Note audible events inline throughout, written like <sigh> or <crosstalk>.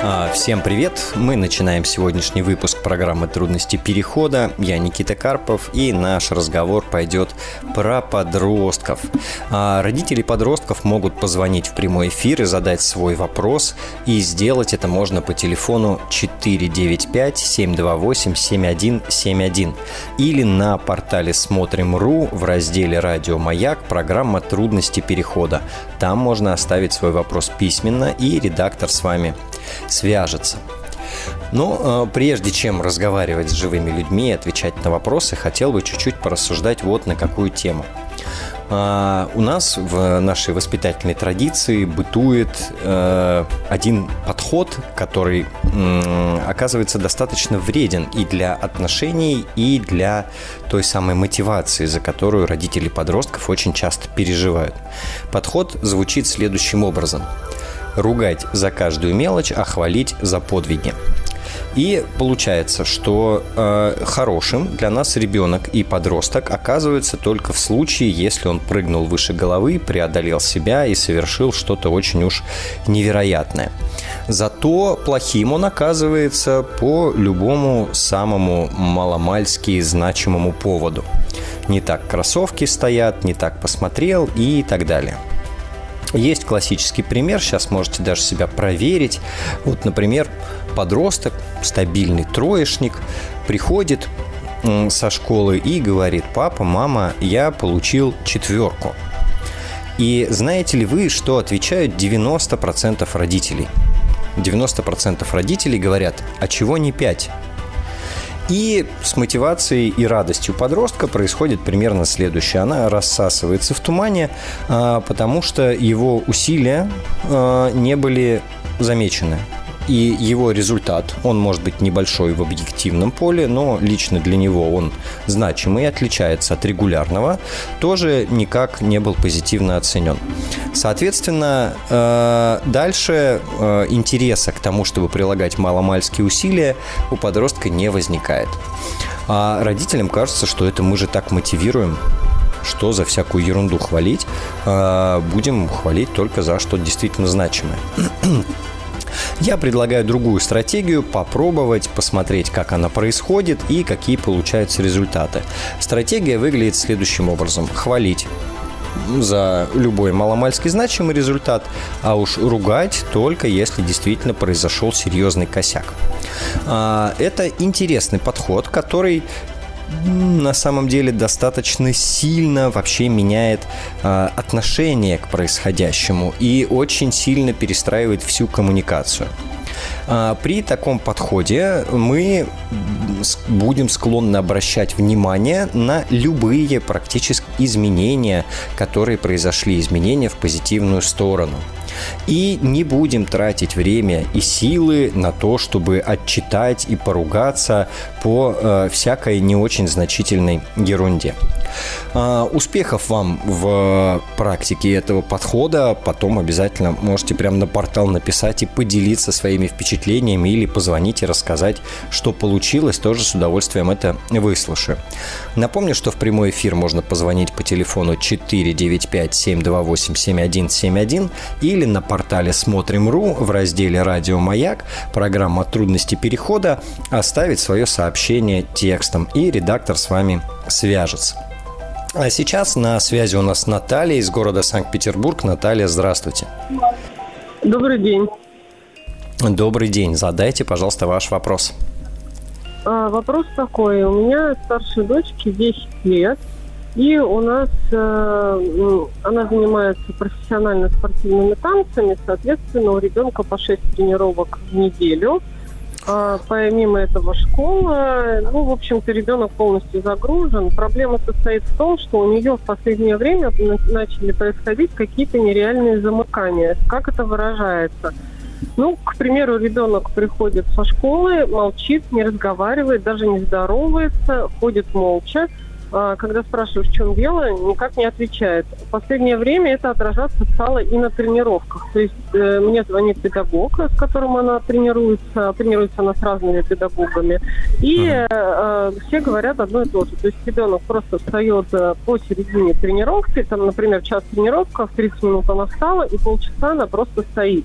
А, всем привет! Мы начинаем сегодняшний выпуск программы «Трудности перехода». Я Никита Карпов, и наш разговор пойдет про подростков. А, родители подростков могут позвонить в прямой эфир и задать свой вопрос, и сделать это можно по телефону 495-728-7171 или на портале «Смотрим.ру» в разделе «Радио Маяк» программа «Трудности перехода». Там можно оставить свой вопрос письменно, и редактор с вами свяжется. Но э, прежде чем разговаривать с живыми людьми и отвечать на вопросы, хотел бы чуть-чуть порассуждать вот на какую тему. А, у нас в нашей воспитательной традиции бытует э, один подход, который оказывается достаточно вреден и для отношений, и для той самой мотивации, за которую родители подростков очень часто переживают. Подход звучит следующим образом – ругать за каждую мелочь, а хвалить за подвиги. И получается, что э, хорошим для нас ребенок и подросток оказывается только в случае, если он прыгнул выше головы, преодолел себя и совершил что-то очень уж невероятное. Зато плохим он оказывается по любому самому маломальски значимому поводу. Не так кроссовки стоят, не так посмотрел и так далее. Есть классический пример, сейчас можете даже себя проверить. Вот, например, подросток, стабильный троечник, приходит со школы и говорит, папа, мама, я получил четверку. И знаете ли вы, что отвечают 90% родителей? 90% родителей говорят, а чего не 5? И с мотивацией и радостью подростка происходит примерно следующее. Она рассасывается в тумане, а, потому что его усилия а, не были замечены и его результат, он может быть небольшой в объективном поле, но лично для него он значимый и отличается от регулярного, тоже никак не был позитивно оценен. Соответственно, э, дальше э, интереса к тому, чтобы прилагать маломальские усилия, у подростка не возникает. А родителям кажется, что это мы же так мотивируем, что за всякую ерунду хвалить, а будем хвалить только за что действительно значимое. Я предлагаю другую стратегию, попробовать, посмотреть, как она происходит и какие получаются результаты. Стратегия выглядит следующим образом. Хвалить за любой маломальски значимый результат, а уж ругать только если действительно произошел серьезный косяк. А, это интересный подход, который на самом деле достаточно сильно вообще меняет э, отношение к происходящему и очень сильно перестраивает всю коммуникацию. А, при таком подходе мы будем склонны обращать внимание на любые практически изменения, которые произошли, изменения в позитивную сторону. И не будем тратить время и силы на то, чтобы отчитать и поругаться по э, всякой не очень значительной ерунде. Э, успехов вам в практике этого подхода. Потом обязательно можете прямо на портал написать и поделиться своими впечатлениями или позвонить и рассказать, что получилось. Тоже с удовольствием это выслушаю. Напомню, что в прямой эфир можно позвонить по телефону 495 728 7171 или на портале Смотрим.ру в разделе «Радио Маяк» программа «Трудности перехода» оставить свое сообщение текстом, и редактор с вами свяжется. А сейчас на связи у нас Наталья из города Санкт-Петербург. Наталья, здравствуйте. Добрый день. Добрый день. Задайте, пожалуйста, ваш вопрос. А, вопрос такой. У меня старшей дочке 10 лет. И у нас э, она занимается профессионально спортивными танцами, соответственно, у ребенка по 6 тренировок в неделю. А, помимо этого школа, ну, в общем-то, ребенок полностью загружен. Проблема состоит в том, что у нее в последнее время начали происходить какие-то нереальные замыкания. Как это выражается? Ну, к примеру, ребенок приходит со школы, молчит, не разговаривает, даже не здоровается, ходит молча когда спрашиваешь, в чем дело, никак не отвечает. В последнее время это отражаться стало и на тренировках. То есть э, мне звонит педагог, с которым она тренируется, тренируется она с разными педагогами, и uh-huh. э, все говорят одно и то же. То есть ребенок просто встает э, посередине тренировки, там, например, час тренировка, в 30 минут она встала, и полчаса она просто стоит.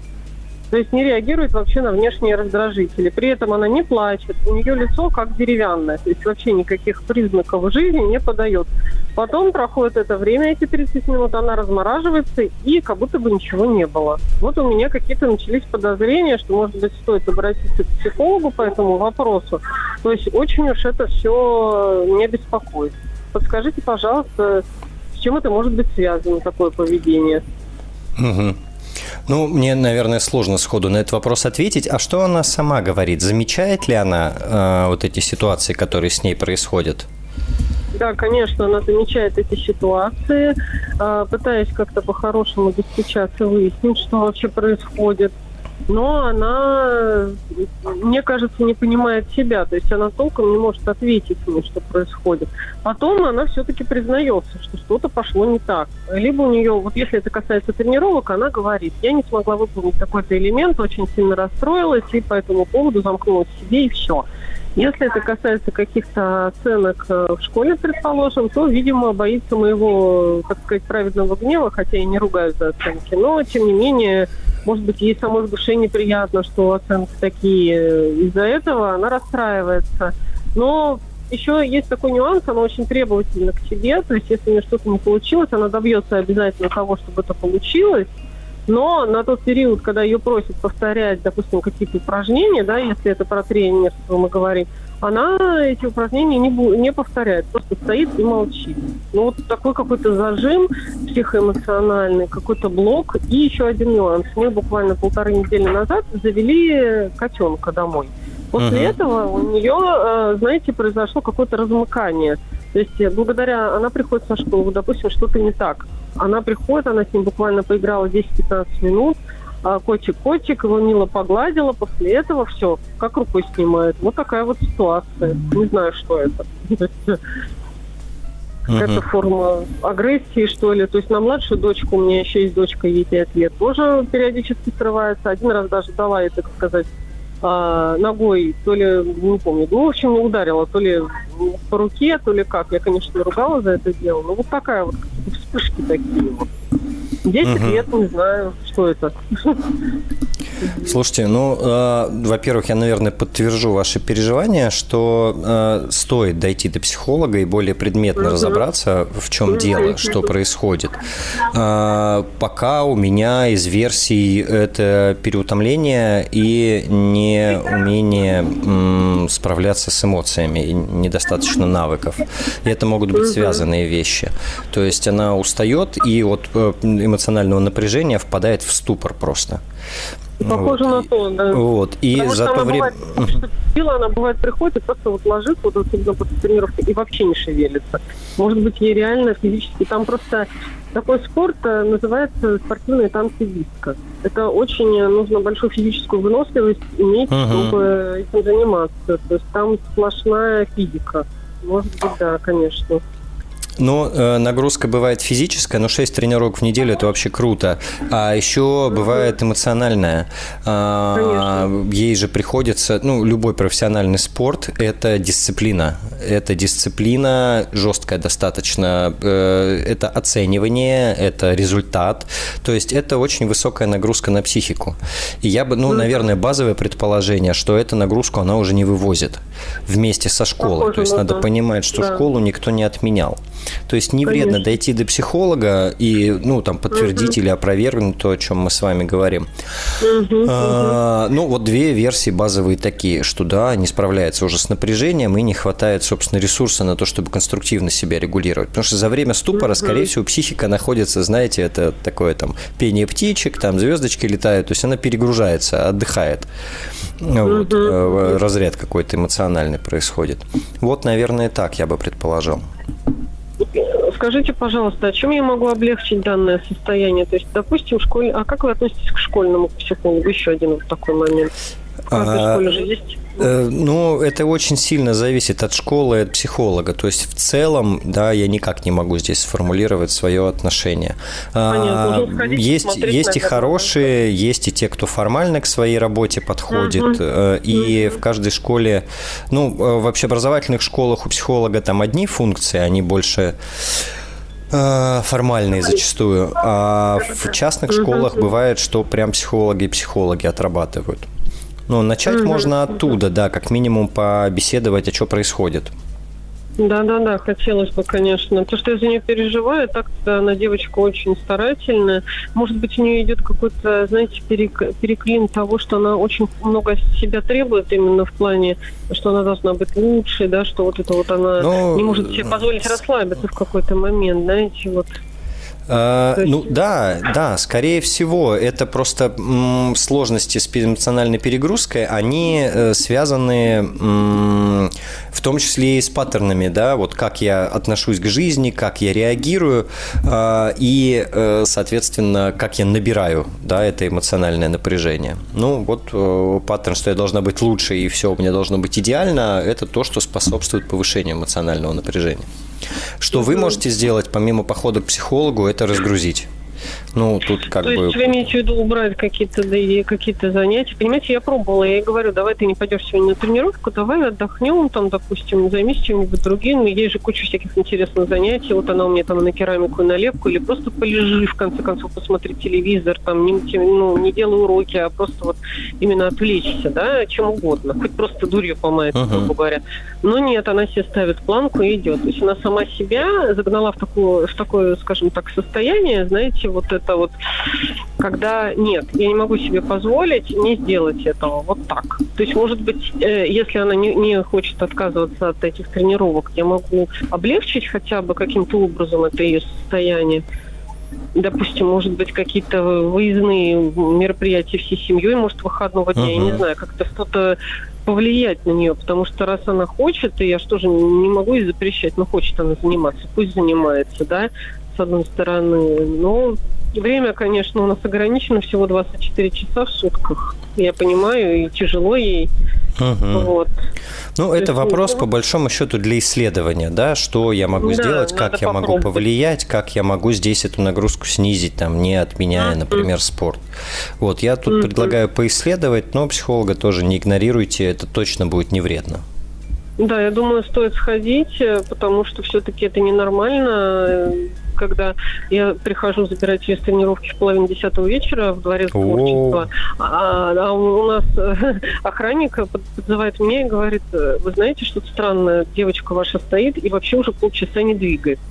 То есть не реагирует вообще на внешние раздражители. При этом она не плачет, у нее лицо как деревянное, то есть вообще никаких признаков жизни не подает. Потом проходит это время, эти 30 минут, она размораживается, и как будто бы ничего не было. Вот у меня какие-то начались подозрения, что, может быть, стоит обратиться к психологу по этому вопросу. То есть очень уж это все меня беспокоит. Подскажите, пожалуйста, с чем это может быть связано, такое поведение? Угу. Ну, мне, наверное, сложно сходу на этот вопрос ответить. А что она сама говорит? Замечает ли она э, вот эти ситуации, которые с ней происходят? Да, конечно, она замечает эти ситуации, э, пытаясь как-то по-хорошему достучаться, выяснить, что вообще происходит но она, мне кажется, не понимает себя. То есть она толком не может ответить мне, что происходит. Потом она все-таки признается, что что-то пошло не так. Либо у нее, вот если это касается тренировок, она говорит, я не смогла выполнить такой-то элемент, очень сильно расстроилась, и по этому поводу замкнулась в себе, и все. Если это касается каких-то оценок э, в школе, предположим, то, видимо, боится моего, так сказать, праведного гнева, хотя я не ругаю за оценки, но, тем не менее, может быть, ей самой в душе неприятно, что оценки такие. Из-за этого она расстраивается. Но еще есть такой нюанс, она очень требовательна к себе, то есть если у нее что-то не получилось, она добьется обязательно того, чтобы это получилось, но на тот период, когда ее просят повторять, допустим, какие-то упражнения, да, если это про тренерство мы говорим, она эти упражнения не, не повторяет, просто стоит и молчит. Ну, вот такой какой-то зажим психоэмоциональный, какой-то блок. И еще один нюанс. Мы буквально полторы недели назад завели котенка домой. После uh-huh. этого у нее, э, знаете, произошло какое-то размыкание. То есть э, благодаря, она приходит со школы, допустим, что-то не так. Она приходит, она с ним буквально поиграла 10-15 минут, а, котик-котик, его мило погладила, после этого все, как рукой снимает. Вот такая вот ситуация. Не знаю, что это. Какая-то форма агрессии, что ли. То есть на младшую дочку, у меня еще есть дочка, ей 5 лет, тоже периодически срывается. Один раз даже дала ей, так сказать, а, ногой, то ли, не помню, ну, в общем, ударила, то ли по руке, то ли как. Я, конечно, ругала за это дело. Но вот такая вот вспышки такие вот. 10 угу. лет, не знаю, что это. <laughs> Слушайте, ну, э, во-первых, я, наверное, подтвержу ваши переживания, что э, стоит дойти до психолога и более предметно разобраться, в чем дело, что происходит. Э, пока у меня из версий это переутомление и неумение м, справляться с эмоциями, и недостаточно навыков. И это могут быть связанные вещи. То есть она устает и от э, эмоционального напряжения впадает в ступор просто. Похоже вот. на то, да. Вот. И Потому за то время... Сила, она бывает приходит просто вот ложится, вот особенно после тренировки, и вообще не шевелится. Может быть, ей реально физически... Там просто такой спорт э, называется спортивные танцы диска. Это очень нужно большую физическую выносливость иметь, uh-huh. чтобы этим заниматься. То есть там сплошная физика. Может быть, да, конечно. Ну, э, нагрузка бывает физическая, но 6 тренировок в неделю – это вообще круто. А еще бывает эмоциональная. А, ей же приходится, ну, любой профессиональный спорт – это дисциплина. Это дисциплина жесткая достаточно. Э, это оценивание, это результат. То есть это очень высокая нагрузка на психику. И я бы, ну, наверное, базовое предположение, что эту нагрузку она уже не вывозит вместе со школой. То есть надо понимать, что школу никто не отменял. То есть не Конечно. вредно дойти до психолога и, ну, там, подтвердить угу. или опровергнуть то, о чем мы с вами говорим. Угу, а, угу. Ну, вот две версии базовые такие, что да, не справляется уже с напряжением и не хватает, собственно, ресурса на то, чтобы конструктивно себя регулировать. Потому что за время ступора, угу. скорее всего, психика находится, знаете, это такое там пение птичек, там звездочки летают, то есть она перегружается, отдыхает. Вот, угу. разряд какой-то эмоциональный происходит. Вот, наверное, так я бы предположил. Скажите, пожалуйста, а чем я могу облегчить данное состояние? То есть, допустим, школь... а как вы относитесь к школьному психологу? Еще один вот такой момент. В каждой а, школе же есть ну, это очень сильно зависит от школы, от психолога. То есть в целом, да, я никак не могу здесь сформулировать свое отношение. Понятно. А, есть есть и хорошие, есть и те, кто формально к своей работе подходит. Угу. И угу. в каждой школе, ну, э, в общеобразовательных школах у психолога там одни функции, они больше формальные зачастую, а в частных школах бывает, что прям психологи и психологи отрабатывают. Ну, начать угу. можно оттуда, да, как минимум побеседовать, а что происходит. Да, да, да, хотелось бы, конечно. То, что я за нее переживаю, так-то она девочка очень старательная. Может быть, у нее идет какой-то, знаете, перек, переклин того, что она очень много себя требует именно в плане, что она должна быть лучшей, да, что вот это вот она ну, не может себе позволить расслабиться в какой-то момент, знаете, вот. А, ну да, да, скорее всего, это просто м, сложности с эмоциональной перегрузкой, они э, связаны м, в том числе и с паттернами, да, вот как я отношусь к жизни, как я реагирую э, и, э, соответственно, как я набираю, да, это эмоциональное напряжение. Ну вот э, паттерн, что я должна быть лучше и все у меня должно быть идеально, это то, что способствует повышению эмоционального напряжения. Что вы можете сделать, помимо похода к психологу, это разгрузить. Ну, тут как То бы... есть вы имеете в виду убрать какие-то да, какие-то занятия? Понимаете, я пробовала, я ей говорю, давай ты не пойдешь сегодня на тренировку, давай отдохнем, там, допустим, займись чем-нибудь другим. Есть же куча всяких интересных занятий. Вот она у меня там на керамику и на лепку, или просто полежи, в конце концов, посмотри телевизор, там, не, ну, не делай уроки, а просто вот именно отвлечься, да, чем угодно. Хоть просто дурью помается, uh-huh. грубо говоря. Но нет, она себе ставит планку и идет. То есть она сама себя загнала в, такую, в такое, скажем так, состояние, знаете, вот это вот, когда нет, я не могу себе позволить не сделать этого вот так. То есть, может быть, э, если она не, не хочет отказываться от этих тренировок, я могу облегчить хотя бы каким-то образом это ее состояние допустим, может быть, какие-то выездные мероприятия всей семьей, может, выходного дня, uh-huh. я не знаю, как-то что-то повлиять на нее, потому что раз она хочет, и я что же не могу ей запрещать, но хочет она заниматься, пусть занимается, да, с одной стороны, но Время, конечно, у нас ограничено, всего 24 часа в сутках. Я понимаю, и тяжело ей. Угу. Вот. Ну, То это есть, вопрос, ну, по большому счету, для исследования, да, что я могу да, сделать, как я могу повлиять, как я могу здесь эту нагрузку снизить, там, не отменяя, например, спорт. Вот, я тут угу. предлагаю поисследовать, но психолога тоже не игнорируйте, это точно будет не вредно. Да, я думаю, стоит сходить, э, потому что все-таки это ненормально. Когда я прихожу забирать ее с тренировки в половине десятого вечера в дворец творчества, а, а у нас <laughs> охранник подзывает меня и говорит, вы знаете, что-то странное, девочка ваша стоит и вообще уже полчаса не двигается.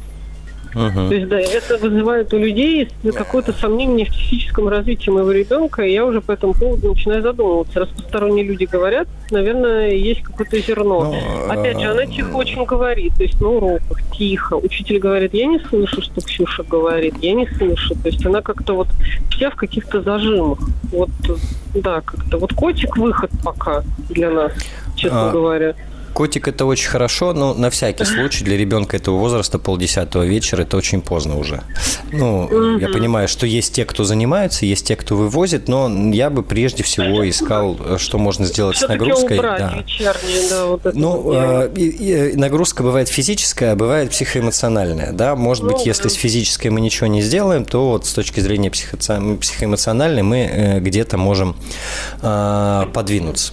Uh-huh. То есть, да, это вызывает у людей какое-то сомнение в физическом развитии моего ребенка, и я уже по этому поводу начинаю задумываться. Раз посторонние люди говорят, наверное, есть какое-то зерно. Но, ну, Опять же, она тихо очень говорит, то есть на уроках тихо. Учитель говорит, я не слышу, что Ксюша говорит, я не слышу. То есть она как-то вот вся в каких-то зажимах. Вот, да, как-то. Вот котик выход пока для нас, честно а, говоря. Котик это очень хорошо, но на всякий случай для ребенка этого возраста полдесятого вечера это очень поздно уже. Ну, угу. я понимаю, что есть те, кто занимается, есть те, кто вывозит, но я бы прежде всего искал, что можно сделать с нагрузкой. Убрать да. вечерние, да, вот ну, э, и, и, нагрузка бывает физическая, а бывает психоэмоциональная, да. Может ну, быть, если да. с физической мы ничего не сделаем, то вот с точки зрения психо психоэмоциональной мы э, где-то можем э, подвинуться.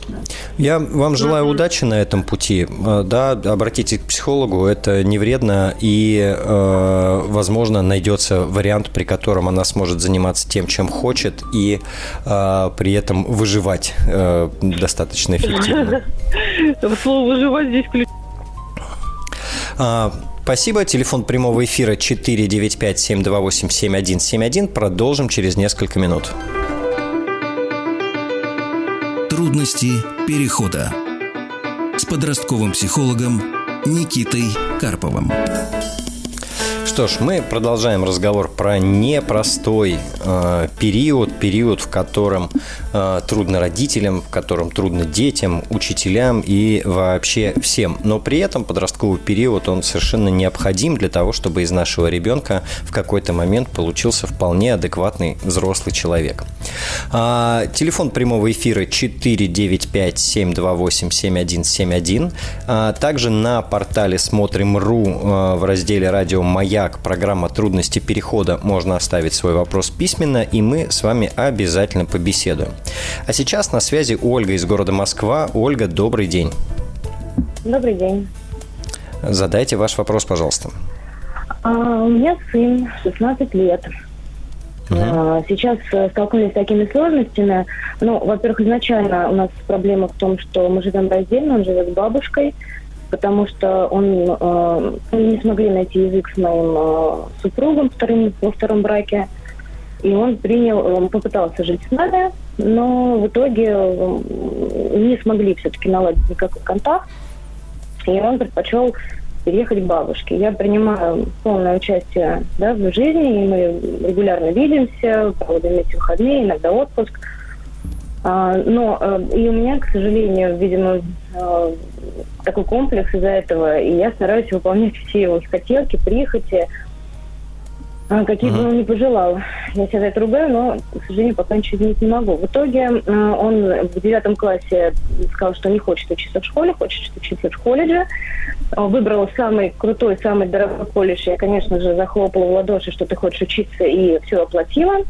Я вам желаю угу. удачи на этом пути пути. Э, да, обратитесь к психологу, это не вредно, и, э, возможно, найдется вариант, при котором она сможет заниматься тем, чем хочет, и э, при этом выживать достаточно эффективно. <laughs> Слово «выживать» здесь ключ. А, спасибо. Телефон прямого эфира 495-728-7171. Продолжим через несколько минут. Трудности перехода подростковым психологом Никитой Карповым. Что ж, мы продолжаем разговор про непростой э, период, период, в котором э, трудно родителям, в котором трудно детям, учителям и вообще всем. Но при этом подростковый период, он совершенно необходим для того, чтобы из нашего ребенка в какой-то момент получился вполне адекватный взрослый человек. А, телефон прямого эфира 495-728-7171. А, также на портале Смотрим.ру а, в разделе «Радио Маяк» программа «Трудности перехода» можно оставить свой вопрос письменно, и мы с вами обязательно побеседуем. А сейчас на связи Ольга из города Москва. Ольга, добрый день. Добрый день. Задайте ваш вопрос, пожалуйста. А, у меня сын, 16 лет. Uh-huh. Сейчас э, столкнулись с такими сложностями. Ну, во-первых, изначально у нас проблема в том, что мы живем раздельно, он живет с бабушкой, потому что он э, не смогли найти язык с моим э, супругом вторым, во втором браке. И он принял, он попытался жить с нами, но в итоге э, не смогли все-таки наладить никакой контакт. И он предпочел переехать к бабушке. Я принимаю полное участие да, в жизни, и мы регулярно видимся, проводим вместе выходные, иногда отпуск. А, но э, и у меня, к сожалению, видимо, э, такой комплекс из-за этого, и я стараюсь выполнять все его хотелки, прихоти, а, какие бы он ни пожелал. Я себя за это ругаю, но, к сожалению, пока ничего изменить не могу. В итоге э, он в девятом классе сказал, что не хочет учиться в школе, хочет учиться в колледже. Выбрал самый крутой, самый дорогой колледж. Я, конечно же, захлопала в ладоши, что ты хочешь учиться, и все оплатила.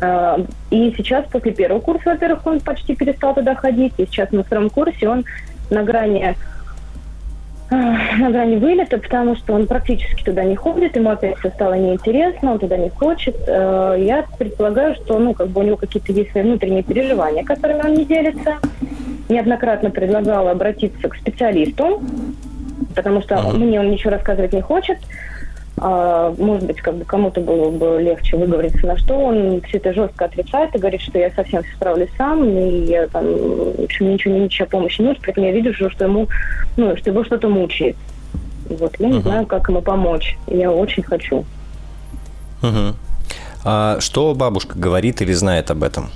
А, и сейчас, после первого курса, во-первых, он почти перестал туда ходить. И сейчас на втором курсе он на грани на грани вылета, потому что он практически туда не ходит, ему опять все стало неинтересно, он туда не хочет. Э, я предполагаю, что ну, как бы у него какие-то есть свои внутренние переживания, которыми он не делится. Неоднократно предлагала обратиться к специалисту, потому что мне он ничего рассказывать не хочет. А, может быть, как бы кому-то было бы легче выговориться, на что он все это жестко отрицает и говорит, что я совсем все справлюсь сам, и я там, в общем, ничего, ничья помощи не нужна, поэтому я вижу, что ему, ну, что его что-то мучает. Вот, я не uh-huh. знаю, как ему помочь. Я очень хочу. Uh-huh. А что бабушка говорит или знает об этом?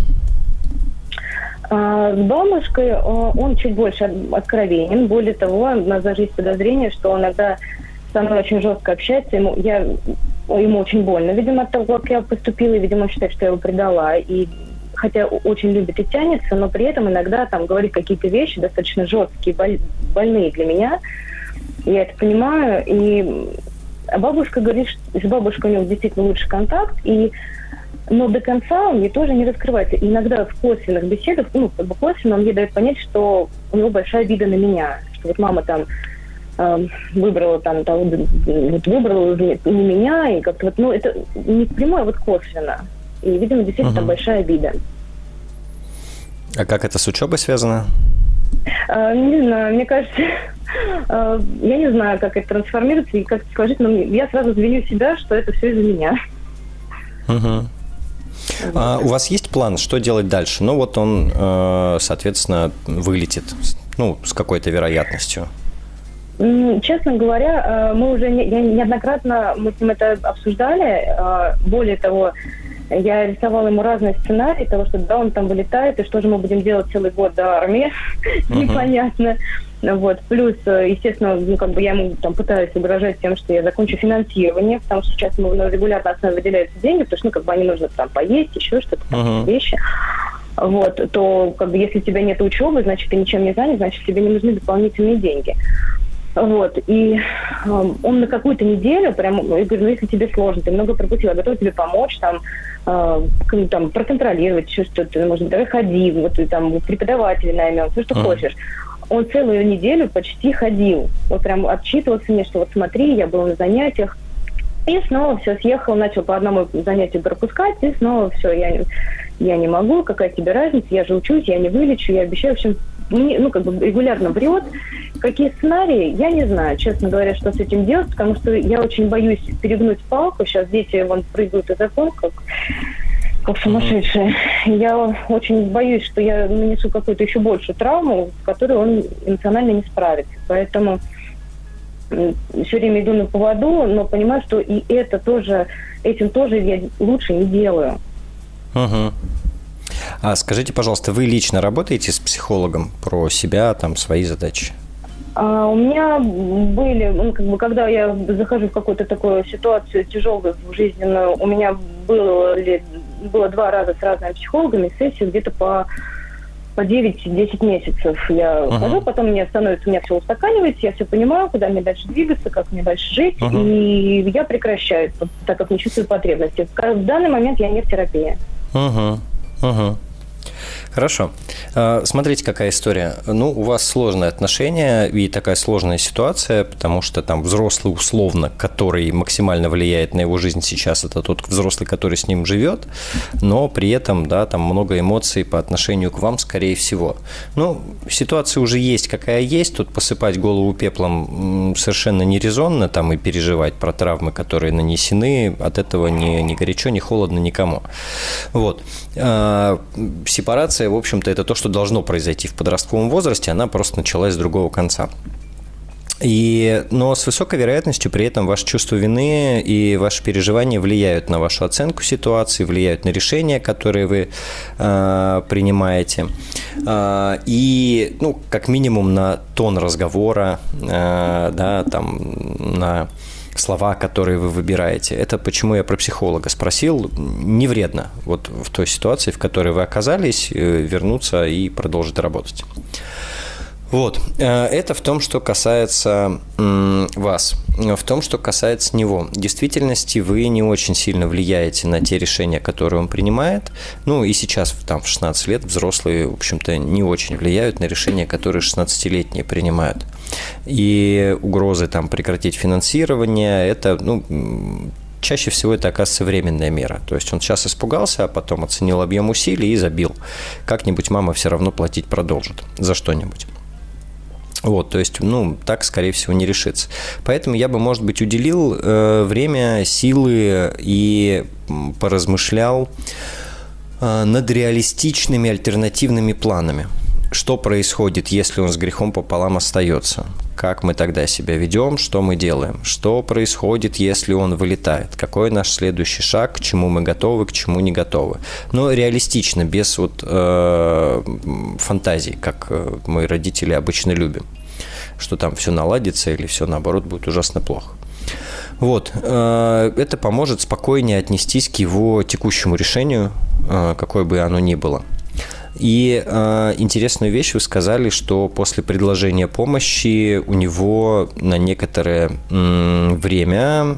А, с бабушкой он чуть больше откровенен. Более того, у нас даже есть подозрение, что он иногда со мной очень жестко общается. Ему, я, ему очень больно, видимо, от того, как я поступила, и, видимо, считает, что я его предала. И хотя очень любит и тянется, но при этом иногда там говорит какие-то вещи достаточно жесткие, боль, больные для меня. Я это понимаю. И бабушка говорит, что с бабушкой у него действительно лучший контакт, и но до конца он мне тоже не раскрывается. И иногда в косвенных беседах, ну, как бы косвенно он мне дает понять, что у него большая обида на меня, что вот мама там Эм, выбрала там, того, вот выбрала не, меня, и как-то вот, ну, это не прямое, а вот косвенно. И, видимо, действительно угу. там большая обида. А как это с учебой связано? А, не знаю, мне кажется, а, <laughs> я не знаю, как это трансформируется и как это но я сразу звеню себя, что это все из-за меня. Угу. А у вас есть план, что делать дальше? Ну вот он, э, соответственно, вылетит, ну, с какой-то вероятностью. Честно говоря, э, мы уже не, неоднократно мы с ним это обсуждали. Э, более того, я рисовала ему разные сценарии того, что да, он там вылетает, и что же мы будем делать целый год до армии, <laughs> непонятно. Вот. Плюс, э, естественно, ну, как бы я ему там пытаюсь угрожать тем, что я закончу финансирование, потому что сейчас ему на регулярной основе выделяются деньги, потому что, ну, как бы они нужно там поесть, еще что-то, uh-huh. вещи. Вот, то, как бы, если у тебя нет учебы, значит, ты ничем не занят, значит, тебе не нужны дополнительные деньги. Вот, и э, он на какую-то неделю прям, я говорю, ну, если тебе сложно, ты много пропустила, готов тебе помочь, там, э, там, проконтролировать, что что-то, может быть, давай ходи, вот, и, там, преподавателя наймем, все, что mm. хочешь. Он целую неделю почти ходил, вот прям отчитывался мне, что вот смотри, я был на занятиях, и снова все, съехал, начал по одному занятию пропускать, и снова все, я, я не могу, какая тебе разница, я же учусь, я не вылечу, я обещаю, в общем, ну, как бы регулярно врет. Какие сценарии, я не знаю, честно говоря, что с этим делать, потому что я очень боюсь перегнуть палку. Сейчас дети вон прыгают из окон, как как сумасшедшие. Я очень боюсь, что я нанесу какую-то еще большую травму, с которой он эмоционально не справится. Поэтому все время иду на поводу, но понимаю, что и это тоже, этим тоже я лучше не делаю. Угу. А скажите, пожалуйста, вы лично работаете с психологом про себя, там, свои задачи? А, у меня были, ну, как бы, когда я захожу в какую-то такую ситуацию тяжелую жизненную, у меня было, ли, было два раза с разными психологами сессии где-то по по 9-10 месяцев я uh-huh. хожу, потом мне становится, у меня все устаканивается, я все понимаю, куда мне дальше двигаться, как мне дальше жить, uh-huh. и я прекращаю, так как не чувствую потребности. В данный момент я не в терапии. Uh-huh. Uh-huh. Хорошо. А, смотрите, какая история. Ну, у вас сложные отношения и такая сложная ситуация, потому что там взрослый условно, который максимально влияет на его жизнь сейчас, это тот взрослый, который с ним живет, но при этом, да, там много эмоций по отношению к вам, скорее всего. Ну, ситуация уже есть, какая есть, тут посыпать голову пеплом совершенно не резонно, там и переживать про травмы, которые нанесены, от этого ни, ни горячо, ни холодно никому. Вот. А, сепарация, в общем-то, это то, что должно произойти в подростковом возрасте, она просто началась с другого конца. И, но с высокой вероятностью при этом ваше чувство вины и ваши переживания влияют на вашу оценку ситуации, влияют на решения, которые вы э, принимаете. Э, и, ну, как минимум, на тон разговора, э, да, там, на слова, которые вы выбираете. Это почему я про психолога спросил. Не вредно вот в той ситуации, в которой вы оказались, э, вернуться и продолжить работать. Вот. Э, это в том, что касается вас. В том, что касается него. В действительности вы не очень сильно влияете на те решения, которые он принимает. Ну и сейчас, там, в 16 лет, взрослые, в общем-то, не очень влияют на решения, которые 16-летние принимают. И угрозы там прекратить финансирование, это, ну, чаще всего это оказывается временная мера. То есть он сейчас испугался, а потом оценил объем усилий и забил. Как-нибудь мама все равно платить продолжит за что-нибудь. Вот, то есть, ну, так, скорее всего, не решится. Поэтому я бы, может быть, уделил э, время, силы и поразмышлял э, над реалистичными альтернативными планами. Что происходит, если он с грехом пополам остается? Как мы тогда себя ведем? Что мы делаем? Что происходит, если он вылетает? Какой наш следующий шаг? К чему мы готовы, к чему не готовы? Но реалистично, без вот э, фантазий, как э, мы родители обычно любим, что там все наладится или все наоборот будет ужасно плохо. Вот. Э, это поможет спокойнее отнестись к его текущему решению, э, какое бы оно ни было. И э, интересную вещь вы сказали, что после предложения помощи у него на некоторое м, время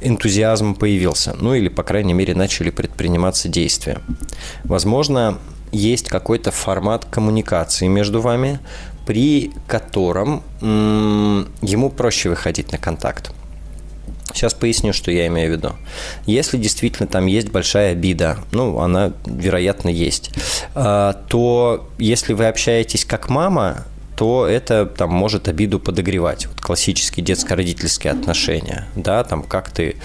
энтузиазм появился, ну или, по крайней мере, начали предприниматься действия. Возможно, есть какой-то формат коммуникации между вами, при котором м, ему проще выходить на контакт. Сейчас поясню, что я имею в виду. Если действительно там есть большая обида, ну, она, вероятно, есть, а, то если вы общаетесь как мама, то это там может обиду подогревать. Вот классические детско-родительские отношения, да, там как ты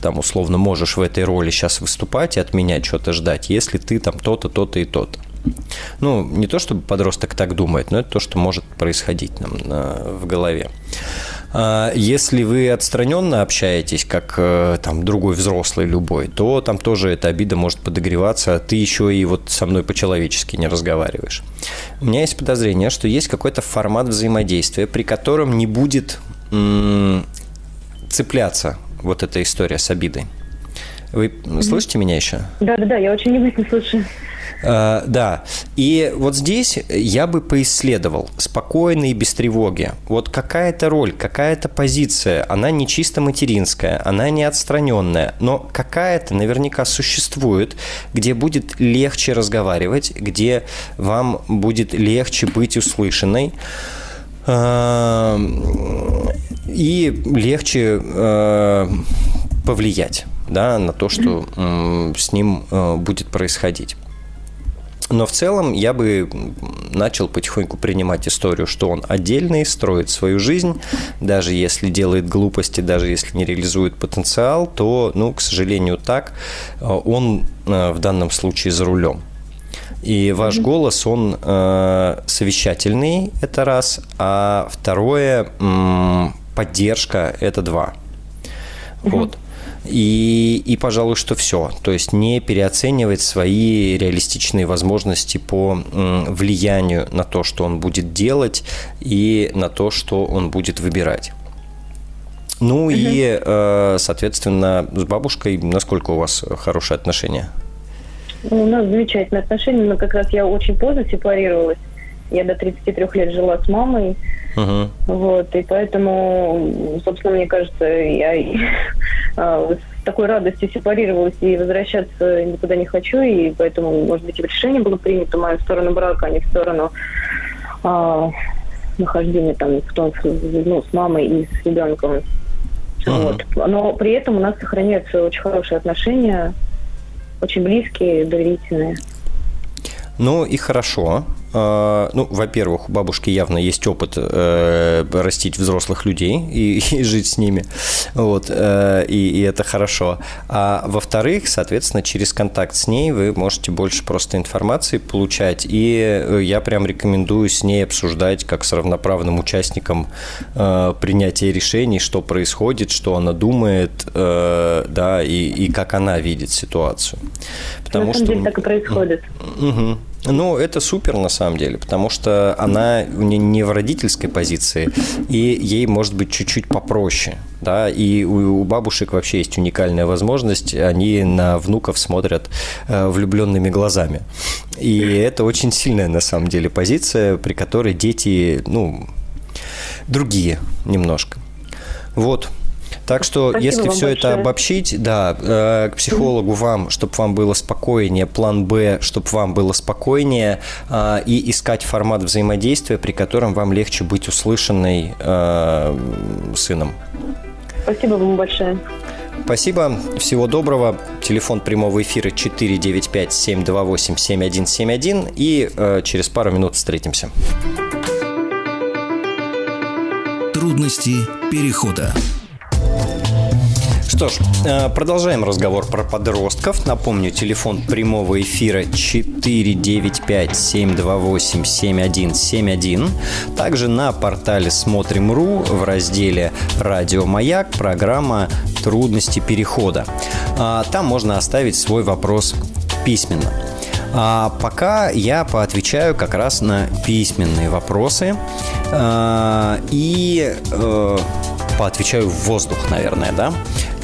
там условно можешь в этой роли сейчас выступать и от меня что-то ждать, если ты там то-то, то-то и то-то. Ну, не то, чтобы подросток так думает, но это то, что может происходить нам на, в голове. А если вы отстраненно общаетесь, как э, там другой взрослый любой, то там тоже эта обида может подогреваться, а ты еще и вот со мной по-человечески не разговариваешь. У меня есть подозрение, что есть какой-то формат взаимодействия, при котором не будет м- цепляться вот эта история с обидой. Вы слышите меня еще? Да, да, да, я очень внимательно слушаю. Да. И вот здесь я бы поисследовал спокойно и без тревоги. Вот какая-то роль, какая-то позиция, она не чисто материнская, она не отстраненная, но какая-то наверняка существует, где будет легче разговаривать, где вам будет легче быть услышанной э, и легче э, повлиять да, на то, что с ним будет происходить. Но в целом я бы начал потихоньку принимать историю, что он отдельный, строит свою жизнь, даже если делает глупости, даже если не реализует потенциал, то, ну, к сожалению, так, э, он э, в данном случае за рулем. И ваш mm-hmm. голос, он э, совещательный, это раз, а второе, м- поддержка, это два. Mm-hmm. Вот. И, и, пожалуй, что все. То есть не переоценивать свои реалистичные возможности по влиянию на то, что он будет делать, и на то, что он будет выбирать. Ну угу. и, э, соответственно, с бабушкой насколько у вас хорошие отношения? У нас замечательные отношения, но как раз я очень поздно сепарировалась. Я до 33 лет жила с мамой. Uh-huh. Вот, и поэтому, собственно, мне кажется, я <laughs> с такой радостью сепарировалась и возвращаться никуда не хочу, и поэтому, может быть, и решение было принято в мою сторону брака, а не в сторону а, нахождения там в том, ну, с мамой и с ребенком. Uh-huh. Вот. Но при этом у нас сохраняются очень хорошие отношения, очень близкие, доверительные. Ну и хорошо. А, ну, во-первых, у бабушки явно есть опыт э, растить взрослых людей и, <laughs> и жить с ними, вот, э, и, и это хорошо. А во-вторых, соответственно, через контакт с ней вы можете больше просто информации получать, и э, я прям рекомендую с ней обсуждать как с равноправным участником э, принятия решений, что происходит, что она думает, э, да, и, и как она видит ситуацию. Потому На самом что... деле так и происходит. Угу. Ну, это супер на самом деле, потому что она не в родительской позиции, и ей может быть чуть-чуть попроще. Да, и у, у бабушек вообще есть уникальная возможность, они на внуков смотрят э, влюбленными глазами. И это очень сильная на самом деле позиция, при которой дети, ну, другие немножко. Вот, так что, Спасибо если все большое. это обобщить, да, э, к психологу вам, чтобы вам было спокойнее, план Б, чтобы вам было спокойнее, э, и искать формат взаимодействия, при котором вам легче быть услышанной э, сыном. Спасибо вам большое. Спасибо, всего доброго. Телефон прямого эфира 495-728-7171 и э, через пару минут встретимся. Трудности перехода. Что ж, э, продолжаем разговор про подростков. Напомню, телефон прямого эфира 495-728-7171. Также на портале Смотрим.ру в разделе «Радио Маяк» программа «Трудности перехода». А, там можно оставить свой вопрос письменно. А пока я поотвечаю как раз на письменные вопросы. А, и э, поотвечаю в воздух, наверное, да?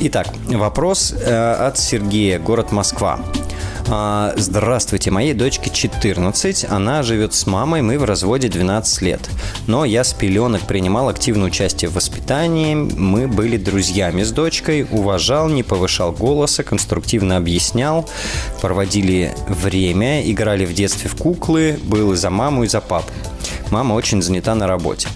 Итак, вопрос э, от Сергея, город Москва. А, здравствуйте, моей дочке 14, она живет с мамой, мы в разводе 12 лет. Но я с пеленок принимал активное участие в воспитании, мы были друзьями с дочкой, уважал, не повышал голоса, конструктивно объяснял, проводили время, играли в детстве в куклы, был и за маму, и за папу. Мама очень занята на работе.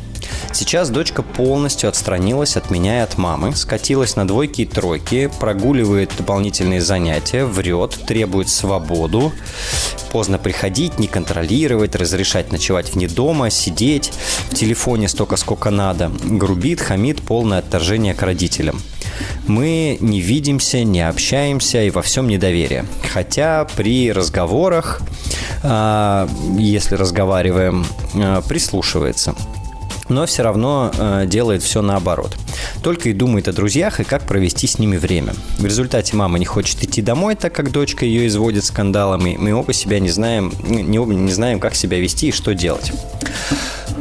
Сейчас дочка полностью отстранилась от меня и от мамы, скатилась на двойки и тройки, прогуливает дополнительные занятия, врет, требует свободу, поздно приходить, не контролировать, разрешать ночевать вне дома, сидеть в телефоне столько, сколько надо, грубит, хамит, полное отторжение к родителям. Мы не видимся, не общаемся и во всем недоверие. Хотя при разговорах, а, если разговариваем, а, прислушивается но все равно э, делает все наоборот. Только и думает о друзьях и как провести с ними время. В результате мама не хочет идти домой, так как дочка ее изводит скандалами. Мы оба себя не знаем, не, оба не знаем, как себя вести и что делать.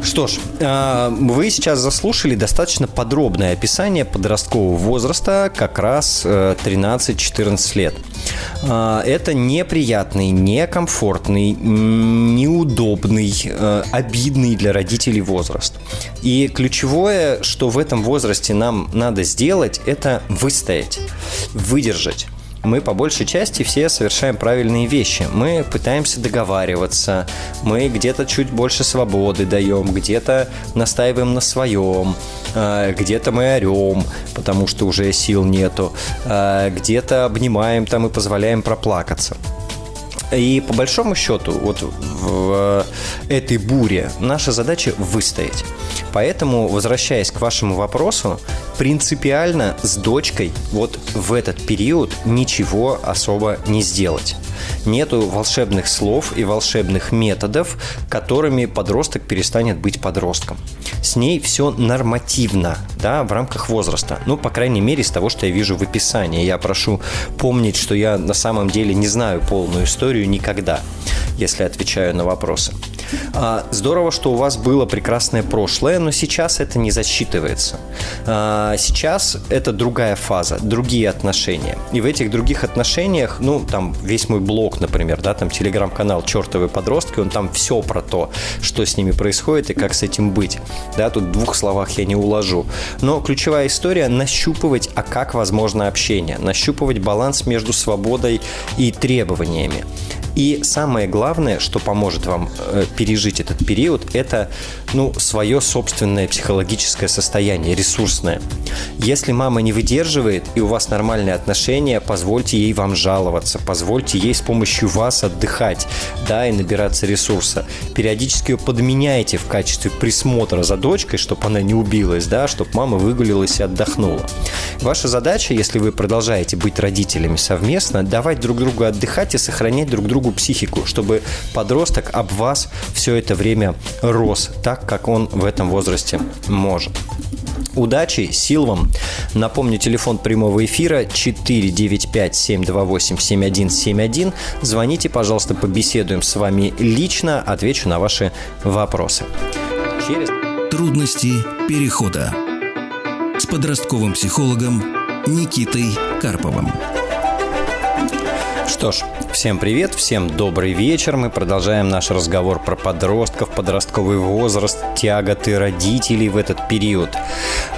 Что ж, э, вы сейчас заслушали достаточно подробное описание подросткового возраста, как раз 13-14 э, лет. Э, это неприятный, некомфортный, неудобный, обидный для родителей возраст. И ключевое, что в этом возрасте нам надо сделать, это выстоять, выдержать мы по большей части все совершаем правильные вещи. Мы пытаемся договариваться, мы где-то чуть больше свободы даем, где-то настаиваем на своем, э, где-то мы орем, потому что уже сил нету, э, где-то обнимаем там и позволяем проплакаться. И по большому счету, вот в этой буре наша задача выстоять. Поэтому, возвращаясь к вашему вопросу, принципиально с дочкой вот в этот период ничего особо не сделать. Нету волшебных слов и волшебных методов, которыми подросток перестанет быть подростком. С ней все нормативно, да, в рамках возраста. Ну, по крайней мере, из того, что я вижу в описании. Я прошу помнить, что я на самом деле не знаю полную историю никогда, если отвечаю на вопросы. А, здорово, что у вас было прекрасное прошлое, но сейчас это не засчитывается. А, сейчас это другая фаза, другие отношения. И в этих других отношениях, ну, там весь мой блог, например, да, там телеграм-канал «Чертовы подростки», он там все про то, что с ними происходит и как с этим быть. Да, тут в двух словах я не уложу. Но ключевая история – нащупывать, а как возможно общение, нащупывать баланс между свободой и требованиями. И самое главное, что поможет вам э, пережить этот период, это ну, свое собственное психологическое состояние, ресурсное. Если мама не выдерживает и у вас нормальные отношения, позвольте ей вам жаловаться, позвольте ей с помощью вас отдыхать, да, и набираться ресурса. Периодически ее подменяйте в качестве присмотра за дочкой, чтобы она не убилась, да, чтобы мама выгулилась и отдохнула. Ваша задача, если вы продолжаете быть родителями совместно, давать друг другу отдыхать и сохранять друг другу другу психику, чтобы подросток об вас все это время рос так, как он в этом возрасте может. Удачи, сил вам. Напомню, телефон прямого эфира 495-728-7171. Звоните, пожалуйста, побеседуем с вами лично, отвечу на ваши вопросы. Через... Трудности перехода с подростковым психологом Никитой Карповым. Что ж, всем привет, всем добрый вечер. Мы продолжаем наш разговор про подростков, подростковый возраст, тяготы родителей в этот период.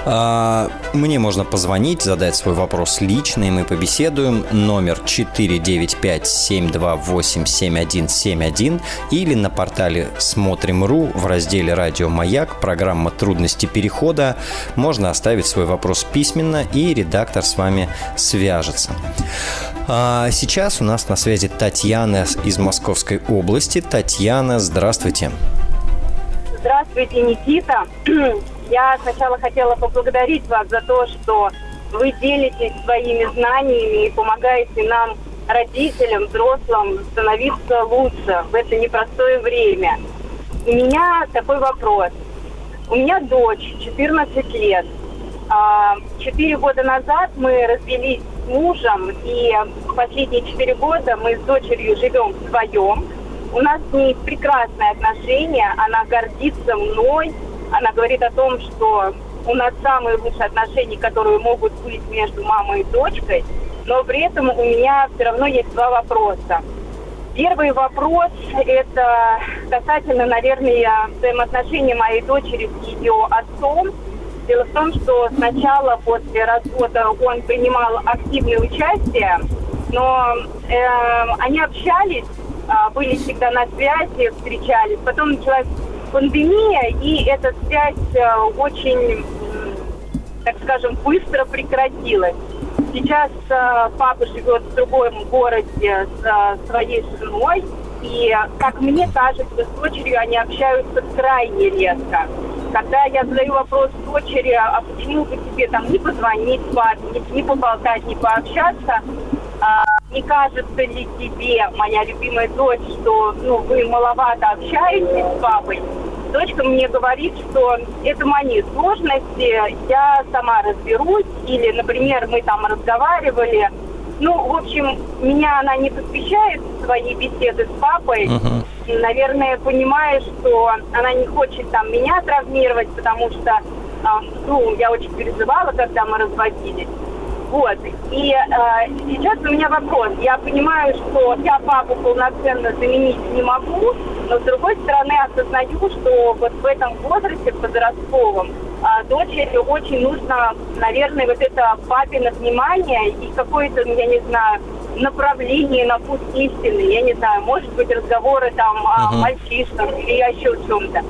А, мне можно позвонить, задать свой вопрос лично, и мы побеседуем. Номер 495-728-7171 или на портале Смотрим.ру в разделе «Радио Маяк» программа «Трудности перехода». Можно оставить свой вопрос письменно, и редактор с вами свяжется. А сейчас у нас на связи Татьяна из Московской области. Татьяна, здравствуйте. Здравствуйте, Никита. <clears throat> Я сначала хотела поблагодарить вас за то, что вы делитесь своими знаниями и помогаете нам, родителям, взрослым, становиться лучше в это непростое время. У меня такой вопрос. У меня дочь, 14 лет. А, четыре года назад мы развелись с мужем, и последние четыре года мы с дочерью живем вдвоем. У нас с ней прекрасные отношения, она гордится мной, она говорит о том, что у нас самые лучшие отношения, которые могут быть между мамой и дочкой, но при этом у меня все равно есть два вопроса. Первый вопрос – это касательно, наверное, взаимоотношений моей дочери с ее отцом – Дело в том, что сначала после развода он принимал активное участие, но э, они общались, э, были всегда на связи, встречались. Потом началась пандемия, и эта связь э, очень, так скажем, быстро прекратилась. Сейчас э, папа живет в другом городе с э, своей женой, и, как мне кажется, с дочерью они общаются крайне редко. Когда я задаю вопрос дочери, а почему бы тебе там не позвонить папе, не, не поболтать, не пообщаться, а, не кажется ли тебе, моя любимая дочь, что ну, вы маловато общаетесь с папой? Дочка мне говорит, что это мои сложности, я сама разберусь, или, например, мы там разговаривали, ну, в общем, меня она не посвящает свои беседы с папой. Uh-huh. Наверное, понимаю, что она не хочет там меня травмировать, потому что, э, ну, я очень переживала, когда мы разводились. Вот. И э, сейчас у меня вопрос. Я понимаю, что я папу полноценно заменить не могу, но с другой стороны осознаю, что вот в этом возрасте подростковом а дочери очень нужно, наверное, вот это папино внимание и какое-то, ну, я не знаю, направление на путь истины. Я не знаю, может быть, разговоры там uh-huh. о мальчишках или еще чем-то.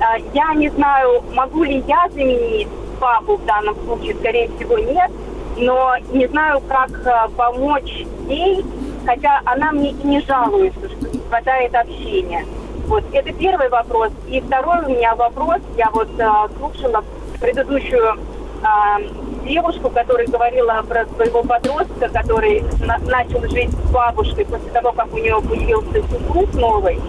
А, я не знаю, могу ли я заменить папу в данном случае, скорее всего, нет. Но не знаю, как а, помочь ей хотя она мне и не жалуется, что не хватает общения. Вот, это первый вопрос. И второй у меня вопрос, я вот э, слушала предыдущую э, девушку, которая говорила про своего подростка, который на- начал жить с бабушкой после того, как у нее появился супруг новый.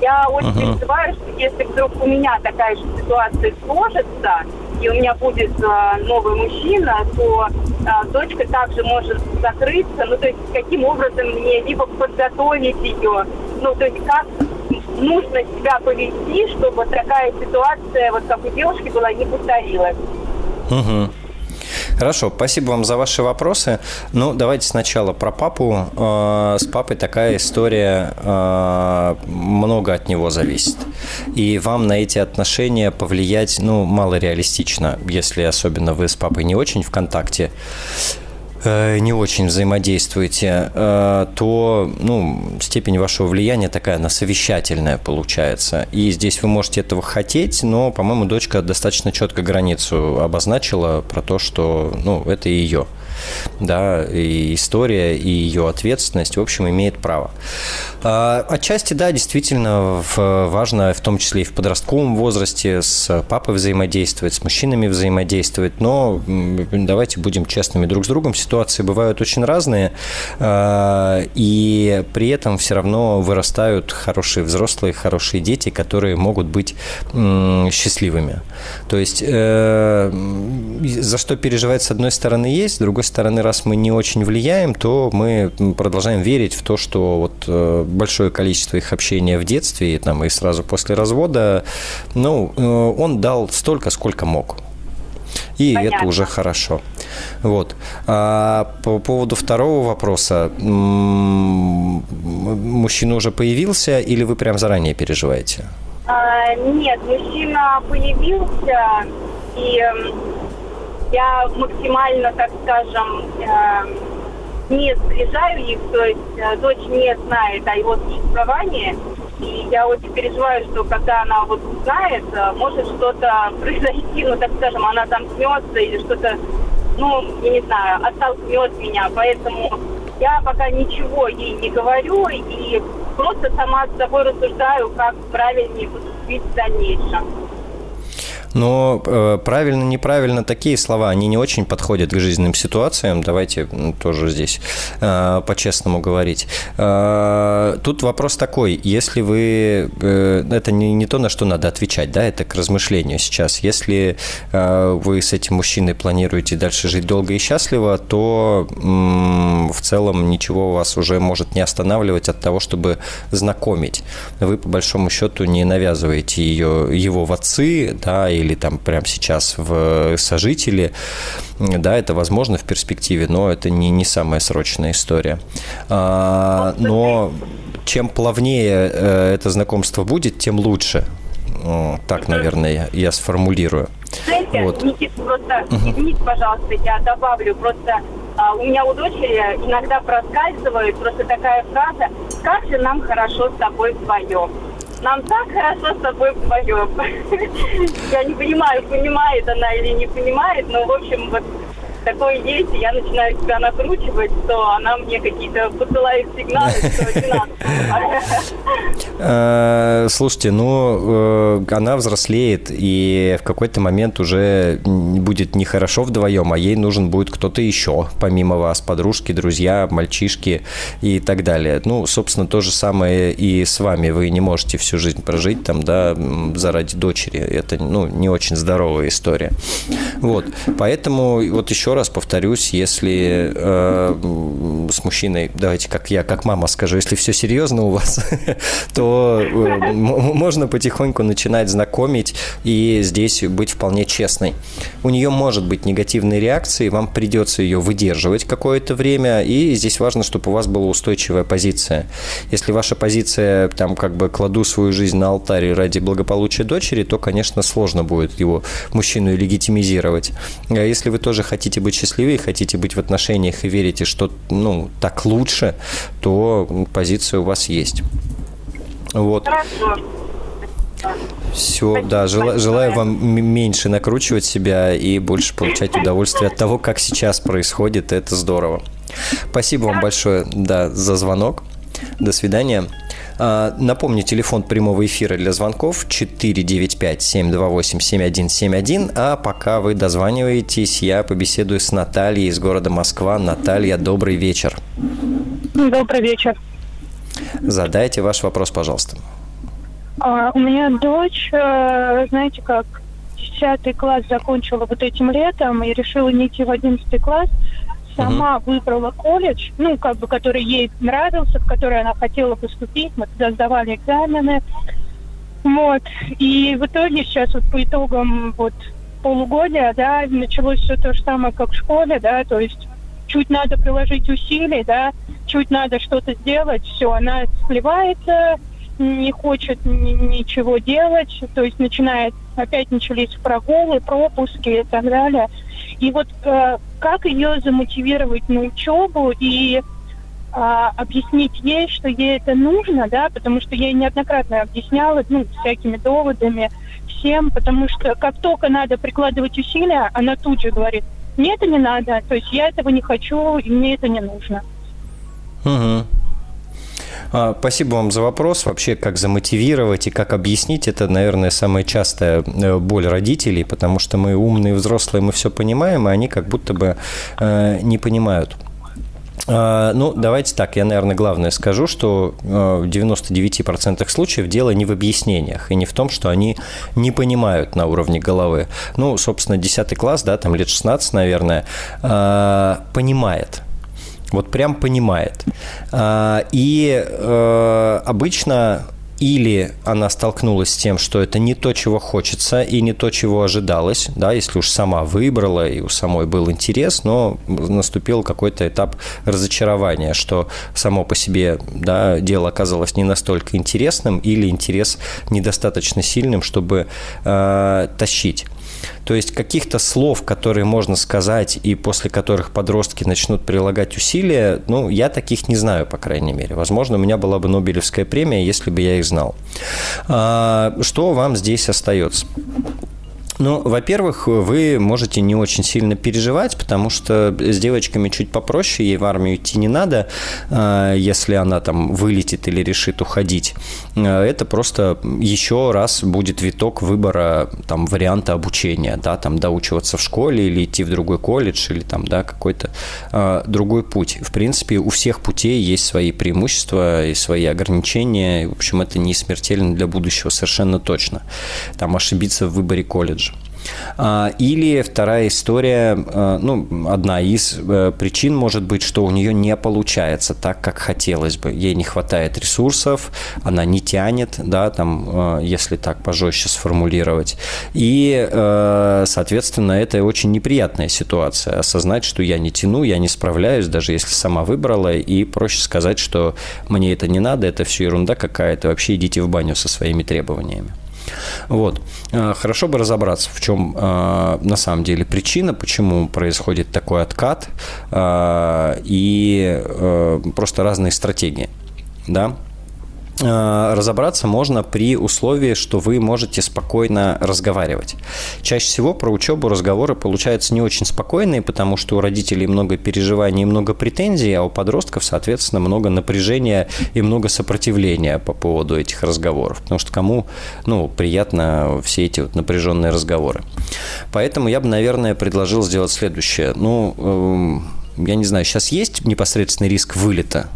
Я очень uh-huh. переживаю, что если вдруг у меня такая же ситуация сложится, и у меня будет э, новый мужчина, то э, дочка также может закрыться. Ну, то есть, каким образом мне либо подготовить ее, ну, то есть, как нужно себя повести, чтобы такая ситуация, вот как у девушки была, не повторилась. Угу. Хорошо, спасибо вам за ваши вопросы. Ну, давайте сначала про папу. Э, с папой такая история, э, много от него зависит. И вам на эти отношения повлиять, ну, мало реалистично, если особенно вы с папой не очень в контакте. Э, не очень взаимодействуете, э, то ну, степень вашего влияния такая, она совещательная получается. И здесь вы можете этого хотеть, но, по-моему, дочка достаточно четко границу обозначила про то, что ну, это ее да, и история, и ее ответственность, в общем, имеет право. А, отчасти, да, действительно важно, в том числе и в подростковом возрасте, с папой взаимодействовать, с мужчинами взаимодействовать, но давайте будем честными друг с другом, ситуации бывают очень разные, а, и при этом все равно вырастают хорошие взрослые, хорошие дети, которые могут быть счастливыми. То есть э, за что переживать с одной стороны есть, с другой стороны, раз мы не очень влияем, то мы продолжаем верить в то, что вот э, большое количество их общения в детстве и, там, и сразу после развода, ну, э, он дал столько, сколько мог. И Понятно. это уже хорошо. Вот. А по поводу второго вопроса, мужчина уже появился или вы прям заранее переживаете? А, нет, мужчина появился, и я максимально, так скажем, э, не сближаю их, то есть э, дочь не знает о его существовании, и я очень переживаю, что когда она вот узнает, э, может что-то <laughs> произойти, ну, так скажем, она там смеется или что-то, ну, я не знаю, оттолкнет меня, поэтому я пока ничего ей не говорю и просто сама с собой рассуждаю, как правильнее поступить в дальнейшем. Но э, правильно, неправильно такие слова, они не очень подходят к жизненным ситуациям. Давайте тоже здесь э, по-честному говорить. Э, тут вопрос такой, если вы... Э, это не, не то, на что надо отвечать, да, это к размышлению сейчас. Если э, вы с этим мужчиной планируете дальше жить долго и счастливо, то э, в целом ничего вас уже может не останавливать от того, чтобы знакомить. Вы, по большому счету, не навязываете ее, его в отцы, да, и или там прямо сейчас в сожители, да, это возможно в перспективе, но это не, не самая срочная история. А, но чем плавнее э, это знакомство будет, тем лучше. Так, наверное, я, я сформулирую. Знаете, вот. Никит, просто, угу. извините, пожалуйста, я добавлю, просто а, у меня у дочери иногда проскальзывает просто такая фраза «Как же нам хорошо с тобой вдвоем?» Нам так хорошо с тобой вдвоем. <laughs> Я не понимаю, понимает она или не понимает, но, в общем, вот такое есть, и я начинаю себя накручивать, что она мне какие-то посылает сигналы, <laughs> что не надо. Э, слушайте, ну, э, она взрослеет, и в какой-то момент уже будет нехорошо вдвоем, а ей нужен будет кто-то еще, помимо вас, подружки, друзья, мальчишки и так далее. Ну, собственно, то же самое и с вами. Вы не можете всю жизнь прожить там, да, заради дочери. Это, ну, не очень здоровая история. Вот. Поэтому вот еще раз повторюсь, если э, с мужчиной, давайте как я, как мама скажу, если все серьезно у вас, <laughs> то э, можно потихоньку начинать знакомить и здесь быть вполне честной. У нее может быть негативные реакции, вам придется ее выдерживать какое-то время, и здесь важно, чтобы у вас была устойчивая позиция. Если ваша позиция, там, как бы кладу свою жизнь на алтарь ради благополучия дочери, то, конечно, сложно будет его, мужчину, легитимизировать. А если вы тоже хотите быть счастливее, хотите быть в отношениях и верите, что ну, так лучше, то позиция у вас есть. Вот. Все, да, желаю, желаю вам меньше накручивать себя и больше получать удовольствие от того, как сейчас происходит. Это здорово. Спасибо вам большое да, за звонок. До свидания. А, напомню, телефон прямого эфира для звонков 495-728-7171. А пока вы дозваниваетесь, я побеседую с Натальей из города Москва. Наталья, добрый вечер. Добрый вечер. Задайте ваш вопрос, пожалуйста. А, у меня дочь, э, знаете как, 10 класс закончила вот этим летом и решила не идти в 11 класс сама угу. выбрала колледж, ну, как бы, который ей нравился, в который она хотела поступить. Мы тогда сдавали экзамены. Вот. И в итоге сейчас вот по итогам вот полугодия, да, началось все то же самое, как в школе, да, то есть чуть надо приложить усилий, да, чуть надо что-то сделать, все, она сливается, не хочет ничего делать, то есть начинает, опять начались прогулы, пропуски и так далее. И вот э, как ее замотивировать на учебу и э, объяснить ей, что ей это нужно, да, потому что я ей неоднократно объясняла, ну, всякими доводами всем, потому что как только надо прикладывать усилия, она тут же говорит, мне это не надо, то есть я этого не хочу, и мне это не нужно. Угу. А, спасибо вам за вопрос. Вообще, как замотивировать и как объяснить, это, наверное, самая частая э, боль родителей, потому что мы умные взрослые, мы все понимаем, а они как будто бы э, не понимают. А, ну, давайте так, я, наверное, главное скажу, что э, в 99% случаев дело не в объяснениях и не в том, что они не понимают на уровне головы. Ну, собственно, 10 класс, да, там лет 16, наверное, а, понимает – вот прям понимает. А, и э, обычно или она столкнулась с тем, что это не то, чего хочется, и не то, чего ожидалось, да, если уж сама выбрала, и у самой был интерес, но наступил какой-то этап разочарования, что само по себе да, дело оказалось не настолько интересным, или интерес недостаточно сильным, чтобы э, тащить. То есть каких-то слов, которые можно сказать и после которых подростки начнут прилагать усилия, ну, я таких не знаю, по крайней мере. Возможно, у меня была бы Нобелевская премия, если бы я их знал. А, что вам здесь остается? Ну, во-первых, вы можете не очень сильно переживать, потому что с девочками чуть попроще, ей в армию идти не надо, а, если она там вылетит или решит уходить. А, это просто еще раз будет виток выбора там варианта обучения, да, там доучиваться в школе или идти в другой колледж или там, да, какой-то э, другой путь. В принципе, у всех путей есть свои преимущества и свои ограничения. В общем, это не смертельно для будущего совершенно точно. Там ошибиться в выборе колледжа а, или вторая история, а, ну, одна из э, причин может быть, что у нее не получается так, как хотелось бы. Ей не хватает ресурсов, она не тянет, да, там, а, если так пожестче сформулировать. И, э, соответственно, это очень неприятная ситуация. Осознать, что я не тяну, я не справляюсь, даже если сама выбрала, и проще сказать, что мне это не надо, это все ерунда какая-то, вообще идите в баню со своими требованиями. Вот. А, хорошо бы разобраться, в чем а, на самом деле причина, почему происходит такой откат а, и просто разные стратегии. Да? Э, разобраться можно при условии, что вы можете спокойно разговаривать. Чаще всего про учебу разговоры получаются не очень спокойные, потому что у родителей много переживаний и много претензий, а у подростков, соответственно, много напряжения и много сопротивления по поводу этих разговоров. Потому что кому ну, приятно все эти вот напряженные разговоры. Поэтому я бы, наверное, предложил сделать следующее. Ну, эм, я не знаю, сейчас есть непосредственный риск вылета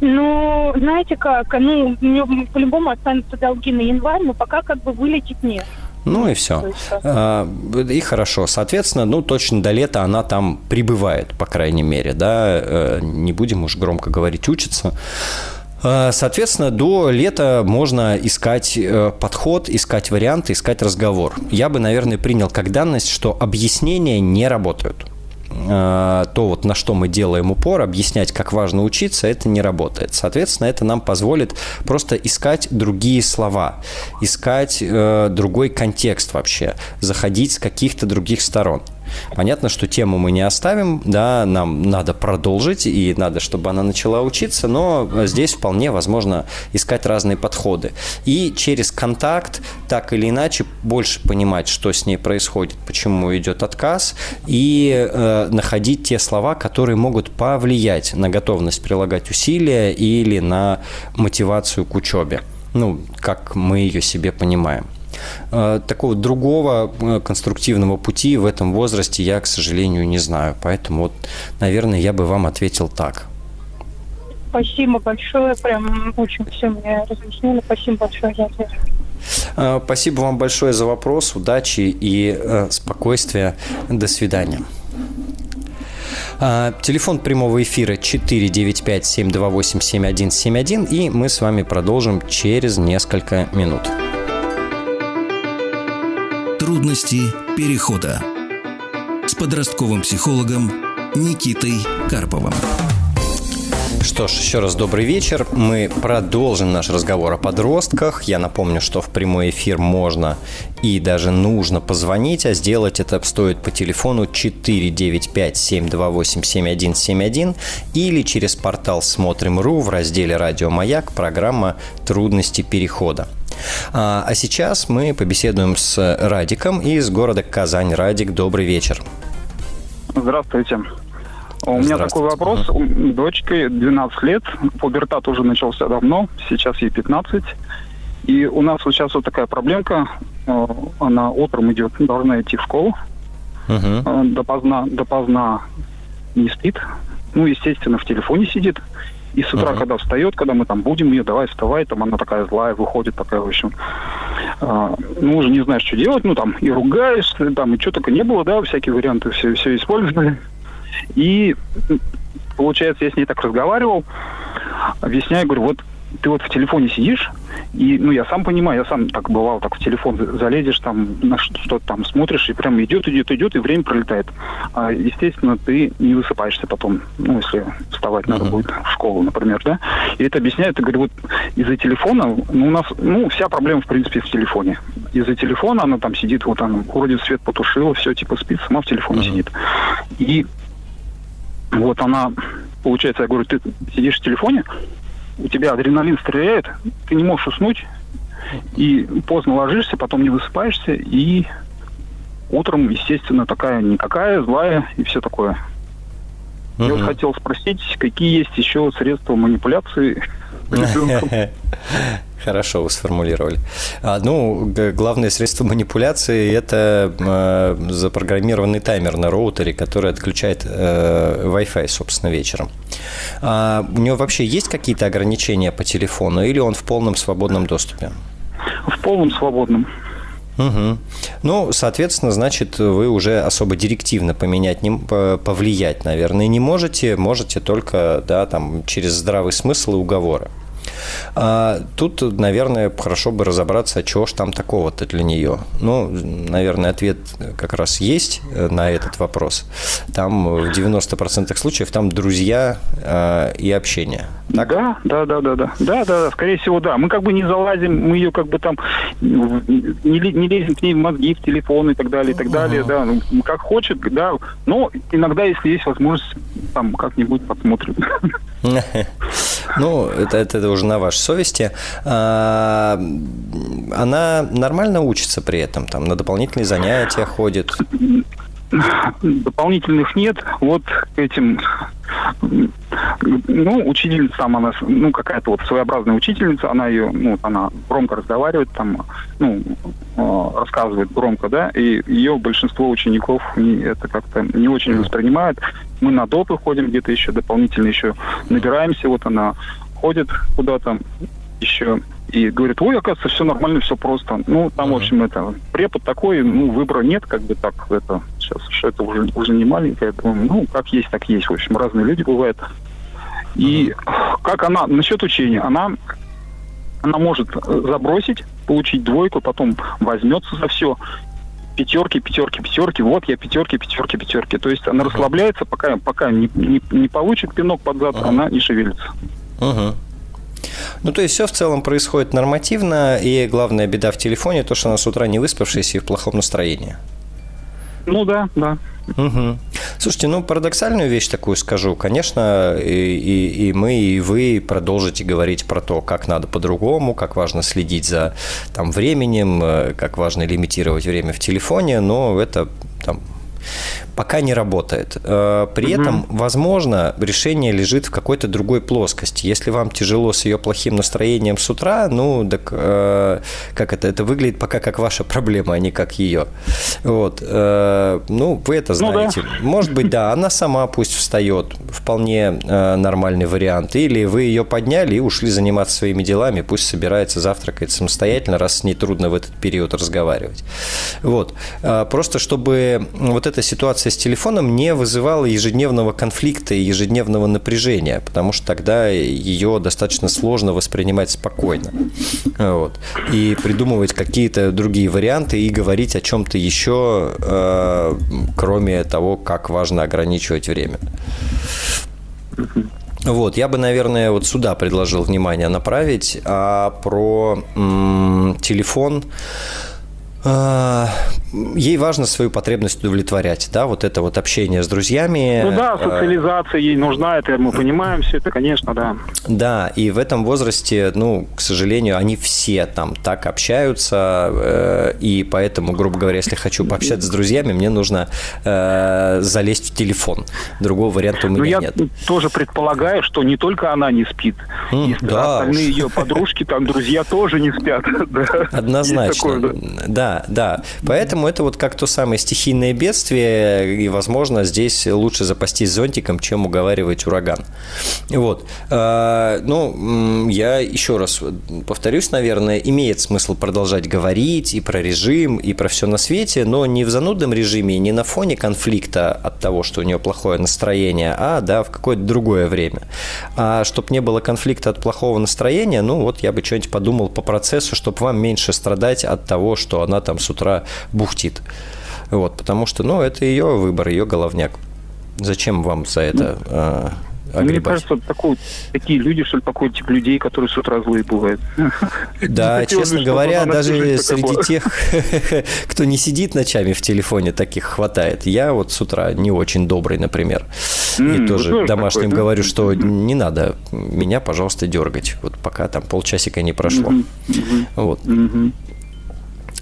ну, знаете как, ну, мне по-любому останутся долги на январь, но пока как бы вылетит нет. Ну и все. А, и хорошо. Соответственно, ну точно до лета она там прибывает, по крайней мере, да. Э, не будем уж громко говорить, учится. А, соответственно, до лета можно искать э, подход, искать варианты, искать разговор. Я бы, наверное, принял как данность, что объяснения не работают. Э, то вот на что мы делаем упор, объяснять, как важно учиться, это не работает. Соответственно, это нам позволит просто искать другие слова, искать э, другой контекст вообще, заходить с каких-то других сторон. Понятно, что тему мы не оставим, да, нам надо продолжить, и надо, чтобы она начала учиться, но здесь вполне возможно искать разные подходы. И через контакт, так или иначе, больше понимать, что с ней происходит, почему идет отказ, и э, находить те слова, которые могут повлиять на готовность прилагать усилия или на мотивацию к учебе. Ну, как мы ее себе понимаем. Э, такого другого э, конструктивного пути в этом возрасте я, к сожалению, не знаю. Поэтому, вот, наверное, я бы вам ответил так. Спасибо большое. Прям очень все мне разъяснили. Спасибо большое за ответ. Э, спасибо вам большое за вопрос. Удачи и спокойствия. До свидания. Телефон прямого эфира 495-728-7171, и мы с вами продолжим через несколько минут. Трудности перехода с подростковым психологом Никитой Карповым. Что ж, еще раз добрый вечер. Мы продолжим наш разговор о подростках. Я напомню, что в прямой эфир можно и даже нужно позвонить, а сделать это стоит по телефону 495-728-7171 или через портал «Смотрим.ру» в разделе «Радио Маяк» программа «Трудности перехода». А, а сейчас мы побеседуем с Радиком из города Казань. Радик, добрый вечер. Здравствуйте. У меня такой вопрос. У дочке 12 лет, пубертат уже начался давно, сейчас ей 15. И у нас вот сейчас вот такая проблемка. Э, она утром идет, должна идти в школу. Uh-huh. Допоздна, допоздна не спит. Ну, естественно, в телефоне сидит. И с утра, uh-huh. когда встает, когда мы там будем ее, давай вставай, там она такая злая, выходит такая, в общем, а, ну, уже не знаешь, что делать, ну, там, и ругаешься, там, и что только не было, да, всякие варианты все, все использовали. И, получается, я с ней так разговаривал, объясняю, говорю, вот ты вот в телефоне сидишь, и, ну, я сам понимаю, я сам так бывал, так в телефон залезешь, там, на что-то там смотришь, и прям идет, идет, идет, и время пролетает. А, естественно, ты не высыпаешься потом, ну, если вставать uh-huh. надо будет в школу, например, да. И это объясняет, я говорю, вот из-за телефона, ну, у нас, ну, вся проблема, в принципе, в телефоне. Из-за телефона она там сидит, вот она вроде свет потушила, все, типа, спит, сама в телефоне uh-huh. сидит. И вот она, получается, я говорю, ты сидишь в телефоне, у тебя адреналин стреляет, ты не можешь уснуть, и поздно ложишься, потом не высыпаешься, и утром, естественно, такая никакая, злая и все такое. Угу. Я вот хотел спросить, какие есть еще средства манипуляции <laughs> Хорошо вы сформулировали. А, ну, главное средство манипуляции – это э, запрограммированный таймер на роутере, который отключает э, Wi-Fi, собственно, вечером. А у него вообще есть какие-то ограничения по телефону или он в полном свободном доступе? В полном свободном. Угу. Ну, соответственно, значит, вы уже особо директивно поменять, не, повлиять, наверное, не можете. Можете только, да, там, через здравый смысл и уговоры. А тут, наверное, хорошо бы разобраться, чего ж там такого-то для нее. Ну, наверное, ответ как раз есть э, на этот вопрос. Там в 90% случаев там друзья э, и общение. Так? Да, да, да, да, да. Да, да, да, скорее всего, да. Мы как бы не залазим, мы ее как бы там не, не лезем к ней в мозги, в телефон и так далее, и так далее, да. Ну, как хочет, да. Но иногда, если есть возможность, там как-нибудь посмотрим. <laughs> <laughs> Ну, это, это уже на вашей совести. А, она нормально учится при этом? Там на дополнительные занятия ходит? Дополнительных нет. Вот этим ну, учительница там, она, ну, какая-то вот своеобразная учительница, она ее, ну, она громко разговаривает, там, ну, э, рассказывает громко, да, и ее большинство учеников не, это как-то не очень воспринимают. Мы на допы ходим, где-то еще дополнительно еще набираемся, вот она ходит куда-то еще и говорит, ой, оказывается, все нормально, все просто. Ну, там, uh-huh. в общем, это препод такой, ну, выбора нет, как бы так, это сейчас это уже, уже не маленькая, думаю, ну, как есть, так есть. В общем, разные люди бывают. И uh-huh. как она, насчет учения, она, она может забросить, получить двойку, потом возьмется за все, пятерки, пятерки, пятерки, вот я пятерки, пятерки, пятерки. То есть она uh-huh. расслабляется, пока, пока не, не, не получит пинок под зад, она не шевелится. Uh-huh. Ну, то есть все в целом происходит нормативно, и главная беда в телефоне то, что она с утра не выспавшаяся и в плохом настроении. Ну да, да. Угу. Слушайте, ну парадоксальную вещь такую скажу. Конечно, и, и, и мы, и вы продолжите говорить про то, как надо по-другому, как важно следить за там, временем, э, как важно лимитировать время в телефоне, но это там пока не работает. Э, при угу. этом, возможно, решение лежит в какой-то другой плоскости. Если вам тяжело с ее плохим настроением с утра, ну, так э, как это? Это выглядит пока как ваша проблема, а не как ее. Вот. Э, ну, вы это знаете. Ну, да. Может быть, да, она сама пусть встает. Вполне нормальный вариант. Или вы ее подняли и ушли заниматься своими делами, пусть собирается, завтракает самостоятельно, раз с ней трудно в этот период разговаривать. Вот. Просто чтобы вот эта ситуация ситуация с телефоном не вызывала ежедневного конфликта и ежедневного напряжения, потому что тогда ее достаточно сложно воспринимать спокойно. Вот. И придумывать какие-то другие варианты и говорить о чем-то еще, э, кроме того, как важно ограничивать время. Вот, я бы, наверное, вот сюда предложил внимание направить, а про м- телефон ей важно свою потребность удовлетворять, да, вот это вот общение с друзьями. Ну да, социализация ей нужна, это мы понимаем все это, конечно, да. Да, и в этом возрасте, ну, к сожалению, они все там так общаются, э, и поэтому, грубо говоря, если хочу пообщаться с друзьями, мне нужно э, залезть в телефон. Другого варианта у ну, меня ну, я нет. тоже предполагаю, что не только она не спит, mm, и да. остальные ее подружки, там, друзья тоже не спят. <laughs> Однозначно, да да, Поэтому это вот как то самое стихийное бедствие, и, возможно, здесь лучше запастись зонтиком, чем уговаривать ураган. Вот. А, ну, я еще раз повторюсь, наверное, имеет смысл продолжать говорить и про режим, и про все на свете, но не в занудном режиме, не на фоне конфликта от того, что у нее плохое настроение, а, да, в какое-то другое время. А чтобы не было конфликта от плохого настроения, ну, вот я бы что-нибудь подумал по процессу, чтобы вам меньше страдать от того, что она там с утра бухтит. Вот, потому что, ну, это ее выбор, ее головняк. Зачем вам за это э, огребать? Мне кажется, такой, такие люди, что ли, такой тип людей, которые с утра злые бывают. <laughs> Да, честно говоря, даже среди тех, <laughs> кто не сидит ночами в телефоне, таких хватает. Я вот с утра не очень добрый, например. И тоже домашним говорю, что не надо меня, пожалуйста, дергать. Вот пока там полчасика не прошло. Вот.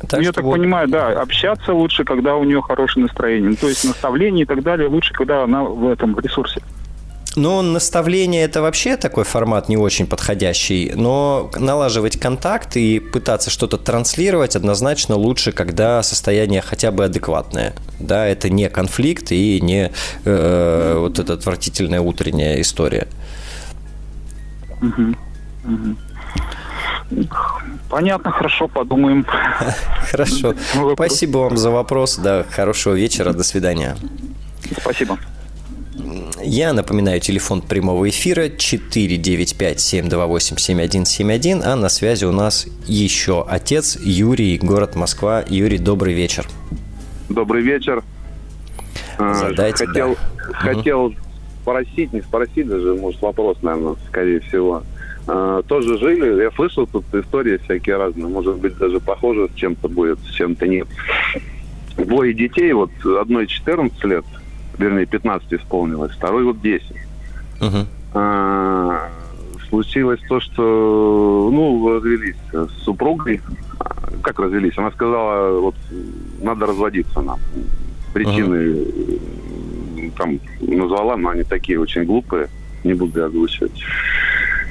Так ну, я так вот... понимаю, да, общаться лучше, когда у нее хорошее настроение. Ну, то есть наставление и так далее лучше, когда она в этом ресурсе. Ну, наставление – это вообще такой формат не очень подходящий, но налаживать контакт и пытаться что-то транслировать однозначно лучше, когда состояние хотя бы адекватное. Да, это не конфликт и не э, вот эта отвратительная утренняя история. Угу. Угу. Понятно, хорошо, подумаем. <laughs> Хорошо. Спасибо вам за вопрос. Да, хорошего вечера, до свидания. Спасибо. Я напоминаю, телефон прямого эфира 495-728-7171, а на связи у нас еще отец Юрий, город Москва. Юрий, добрый вечер. Добрый вечер. А, Задайте, хотел, да. хотел угу. спросить, не спросить даже, может, вопрос, наверное, скорее всего. А, тоже жили. Я слышал тут истории всякие разные. Может быть, даже похоже с чем-то будет, с чем-то нет. Двое детей, вот одной 14 лет, вернее, 15 исполнилось, второй вот 10. Uh-huh. А, случилось то, что, ну, развелись с супругой. Как развелись? Она сказала, вот, надо разводиться нам. Причины uh-huh. там назвала, но они такие очень глупые, не буду озвучивать.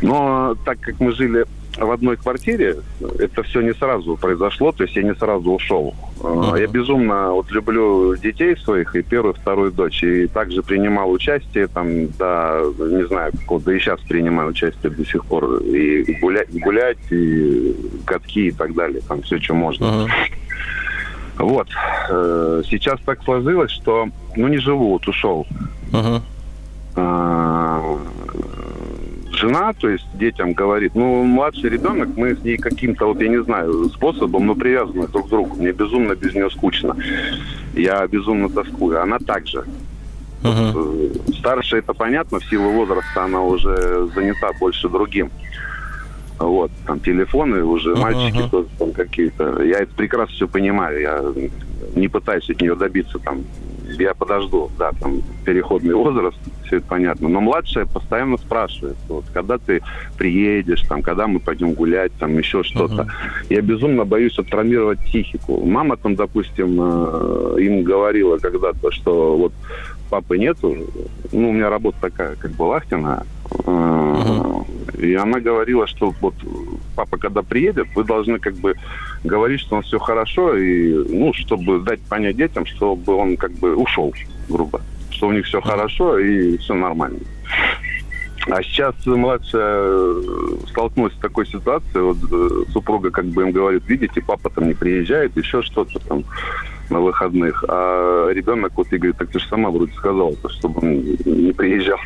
Но так как мы жили в одной квартире, это все не сразу произошло, то есть я не сразу ушел. Uh-huh. Я безумно вот люблю детей своих и первую, вторую дочь. И также принимал участие там, да, не знаю, да и сейчас принимаю участие до сих пор. И гулять, гулять и катки и так далее, там все, что можно. Uh-huh. Вот. Э, сейчас так сложилось, что, ну, не живу, вот ушел. Uh-huh жена, то есть детям говорит, ну, младший ребенок, мы с ней каким-то, вот я не знаю, способом, но привязаны друг к другу. Мне безумно без нее скучно. Я безумно тоскую. Она также. Uh-huh. Вот, старше это понятно, в силу возраста она уже занята больше другим. Вот, там телефоны уже, uh-huh. мальчики тоже там какие-то. Я это прекрасно все понимаю. Я не пытаюсь от нее добиться там я подожду, да, там переходный возраст, все это понятно. Но младшая постоянно спрашивает, вот, когда ты приедешь, там, когда мы пойдем гулять, там, еще что-то. Uh-huh. Я безумно боюсь отравмировать психику. Мама там, допустим, э, им говорила когда-то, что вот папы нету, ну, у меня работа такая, как бы вахтенная, uh-huh. и она говорила, что вот папа, когда приедет, вы должны как бы говорить, что у нас все хорошо, и, ну, чтобы дать понять детям, чтобы он как бы ушел, грубо, что у них все хорошо и все нормально. А сейчас младшая столкнулась с такой ситуацией, вот э, супруга как бы им говорит, видите, папа там не приезжает, еще что-то там на выходных, а ребенок вот и говорит, так ты же сама вроде сказала, чтобы он не приезжал.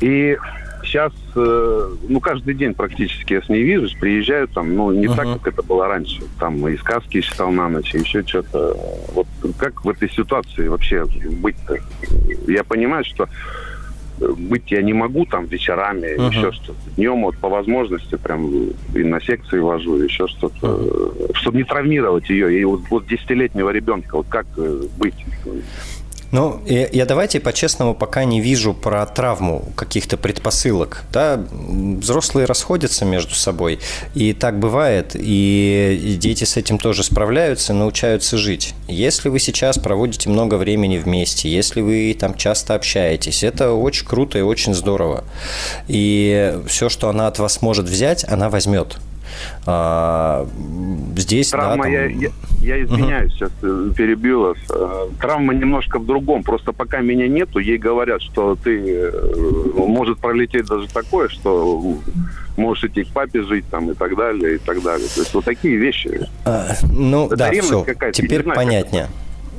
И сейчас, э, ну, каждый день практически я с ней вижусь, приезжаю там, ну, не uh-huh. так, как это было раньше. Там и сказки читал на ночь, и еще что-то. Вот как в этой ситуации вообще быть-то? Я понимаю, что быть я не могу там вечерами, uh-huh. еще что-то. Днем вот по возможности прям и на секции вожу, еще что-то. Uh-huh. Чтобы не травмировать ее. И вот, вот десятилетнего ребенка, вот как э, быть? Ну, я, я давайте по-честному пока не вижу про травму каких-то предпосылок. Да, взрослые расходятся между собой, и так бывает, и дети с этим тоже справляются, научаются жить. Если вы сейчас проводите много времени вместе, если вы там часто общаетесь, это очень круто и очень здорово. И все, что она от вас может взять, она возьмет. А, здесь, Травма, да, там... я, я, я извиняюсь, сейчас э, перебил вас. Э, травма немножко в другом. Просто пока меня нету, ей говорят, что ты э, может пролететь даже такое, что можешь идти к папе жить там и так далее, и так далее. То есть вот такие вещи. А, ну Это да, все, теперь понятнее.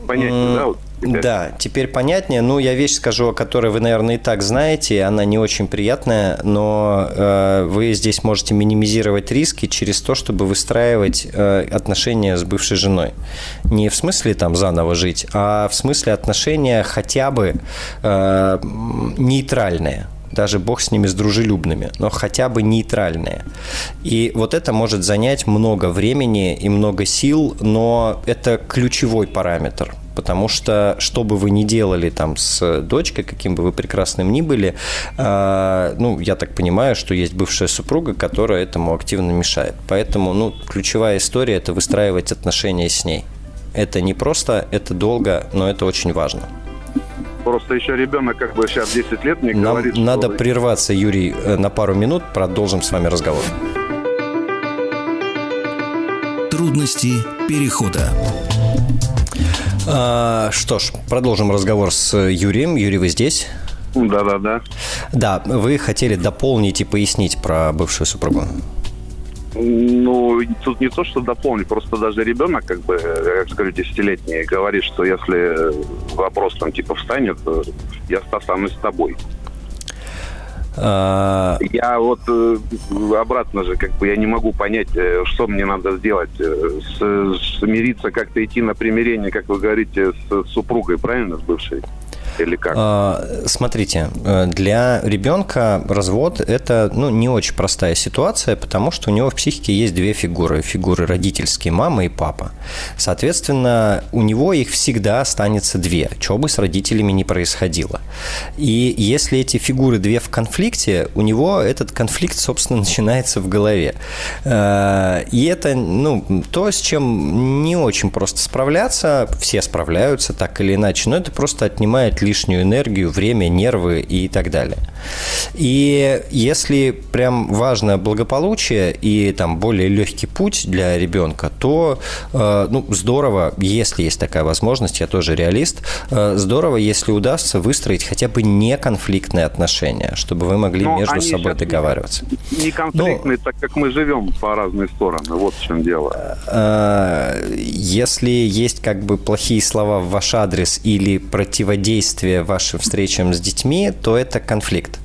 Понятнее, да? Вот Да, теперь понятнее. Ну, я вещь скажу, о которой вы, наверное, и так знаете. Она не очень приятная, но э, вы здесь можете минимизировать риски через то, чтобы выстраивать э, отношения с бывшей женой. Не в смысле там заново жить, а в смысле отношения хотя бы э, нейтральные даже бог с ними, с дружелюбными, но хотя бы нейтральные. И вот это может занять много времени и много сил, но это ключевой параметр – потому что что бы вы ни делали там с дочкой, каким бы вы прекрасным ни были, э, ну, я так понимаю, что есть бывшая супруга, которая этому активно мешает. Поэтому, ну, ключевая история – это выстраивать отношения с ней. Это не просто, это долго, но это очень важно. Просто еще ребенок как бы сейчас 10 лет мне Нам говорит, надо что... прерваться, Юрий, э, на пару минут, продолжим с вами разговор. Трудности перехода. А, что ж, продолжим разговор с Юрием. Юрий, вы здесь? Да, да, да. Да, вы хотели дополнить и пояснить про бывшую супругу. Ну, тут не то, что дополнить, просто даже ребенок, как бы, как скажу, десятилетний, говорит, что если вопрос там типа встанет, я останусь с тобой. А, я вот э, обратно же, как бы я не могу понять, э, что мне надо сделать. Э, смириться, как-то идти на примирение, как вы говорите, с супругой, правильно, с бывшей? Или как? А, смотрите, э, для ребенка развод – это ну, не очень простая ситуация, потому что у него в психике есть две фигуры. Фигуры родительские – мама и папа. Соответственно, у него их всегда останется две, что бы с родителями не происходило. И если эти фигуры две в конфликте, у него этот конфликт, собственно, <laughs> начинается в голове. Э, и это ну, то, с чем не очень просто справляться. Все справляются так или иначе, но это просто отнимает лишнюю энергию, время, нервы и так далее. И если прям важно благополучие и там более легкий путь для ребенка, то э, ну, здорово, если есть такая возможность, я тоже реалист, э, здорово, если удастся выстроить хотя бы неконфликтные отношения, чтобы вы могли Но между собой договариваться. Не конфликтные, Но, так как мы живем по разные стороны, вот в чем дело. Э, если есть как бы плохие слова в ваш адрес или противодействие вашим встречам с детьми, то это конфликт.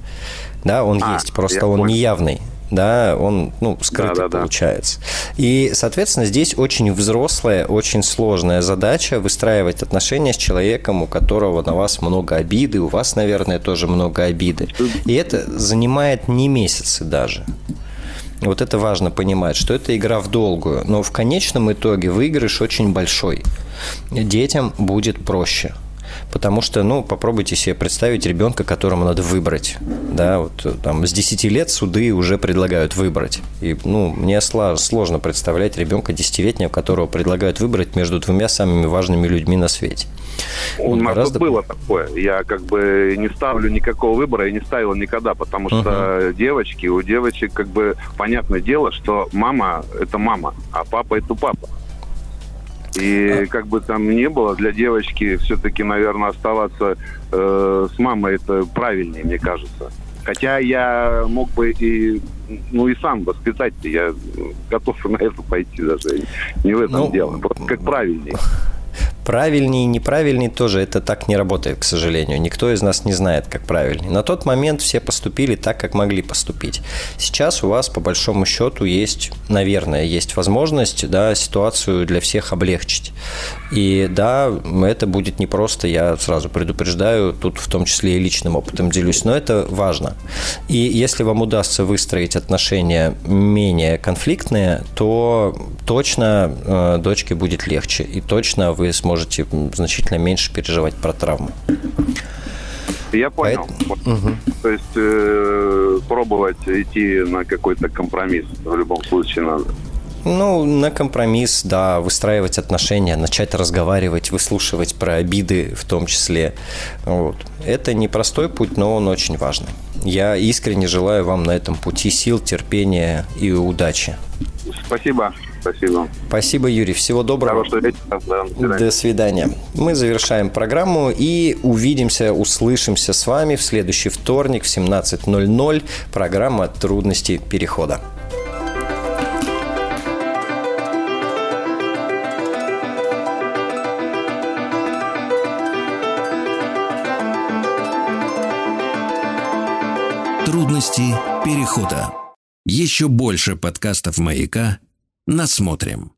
Да, он а, есть, просто он понял. неявный да, он, ну, скрытый да, да, получается. Да. И, соответственно, здесь очень взрослая, очень сложная задача выстраивать отношения с человеком, у которого на вас много обиды, у вас, наверное, тоже много обиды. И это занимает не месяцы даже. Вот это важно понимать, что это игра в долгую, но в конечном итоге выигрыш очень большой. Детям будет проще. Потому что, ну, попробуйте себе представить ребенка, которому надо выбрать. Да, вот там с 10 лет суды уже предлагают выбрать. И, ну, мне сложно представлять ребенка десятилетнего, которого предлагают выбрать между двумя самыми важными людьми на свете. У нас гораздо... было такое. Я как бы не ставлю никакого выбора и не ставил никогда, потому что uh-huh. девочки, у девочек как бы понятное дело, что мама – это мама, а папа – это папа. И как бы там ни было, для девочки все-таки, наверное, оставаться э, с мамой это правильнее, мне кажется. Хотя я мог бы и ну и сам воспитать я готов на это пойти даже. Не в этом ну, дело. Просто как правильнее. Правильнее и неправильнее тоже это так не работает, к сожалению. Никто из нас не знает, как правильнее. На тот момент все поступили так, как могли поступить. Сейчас у вас, по большому счету, есть, наверное, есть возможность да, ситуацию для всех облегчить. И да, это будет непросто, я сразу предупреждаю, тут в том числе и личным опытом делюсь, но это важно. И если вам удастся выстроить отношения менее конфликтные, то точно э, дочке будет легче, и точно вы сможете значительно меньше переживать про травмы. Я понял. Поэтому... Угу. То есть э, пробовать идти на какой-то компромисс в любом случае надо. Ну, на компромисс, да, выстраивать отношения, начать разговаривать, выслушивать про обиды в том числе. Вот. Это непростой путь, но он очень важный. Я искренне желаю вам на этом пути сил, терпения и удачи. Спасибо. Спасибо. Спасибо, Юрий. Всего доброго. Хорошего вечера. Да, до, свидания. до свидания. Мы завершаем программу и увидимся, услышимся с вами в следующий вторник в 17.00. Программа «Трудности перехода». Трудности перехода. Еще больше подкастов «Маяка» насмотрим.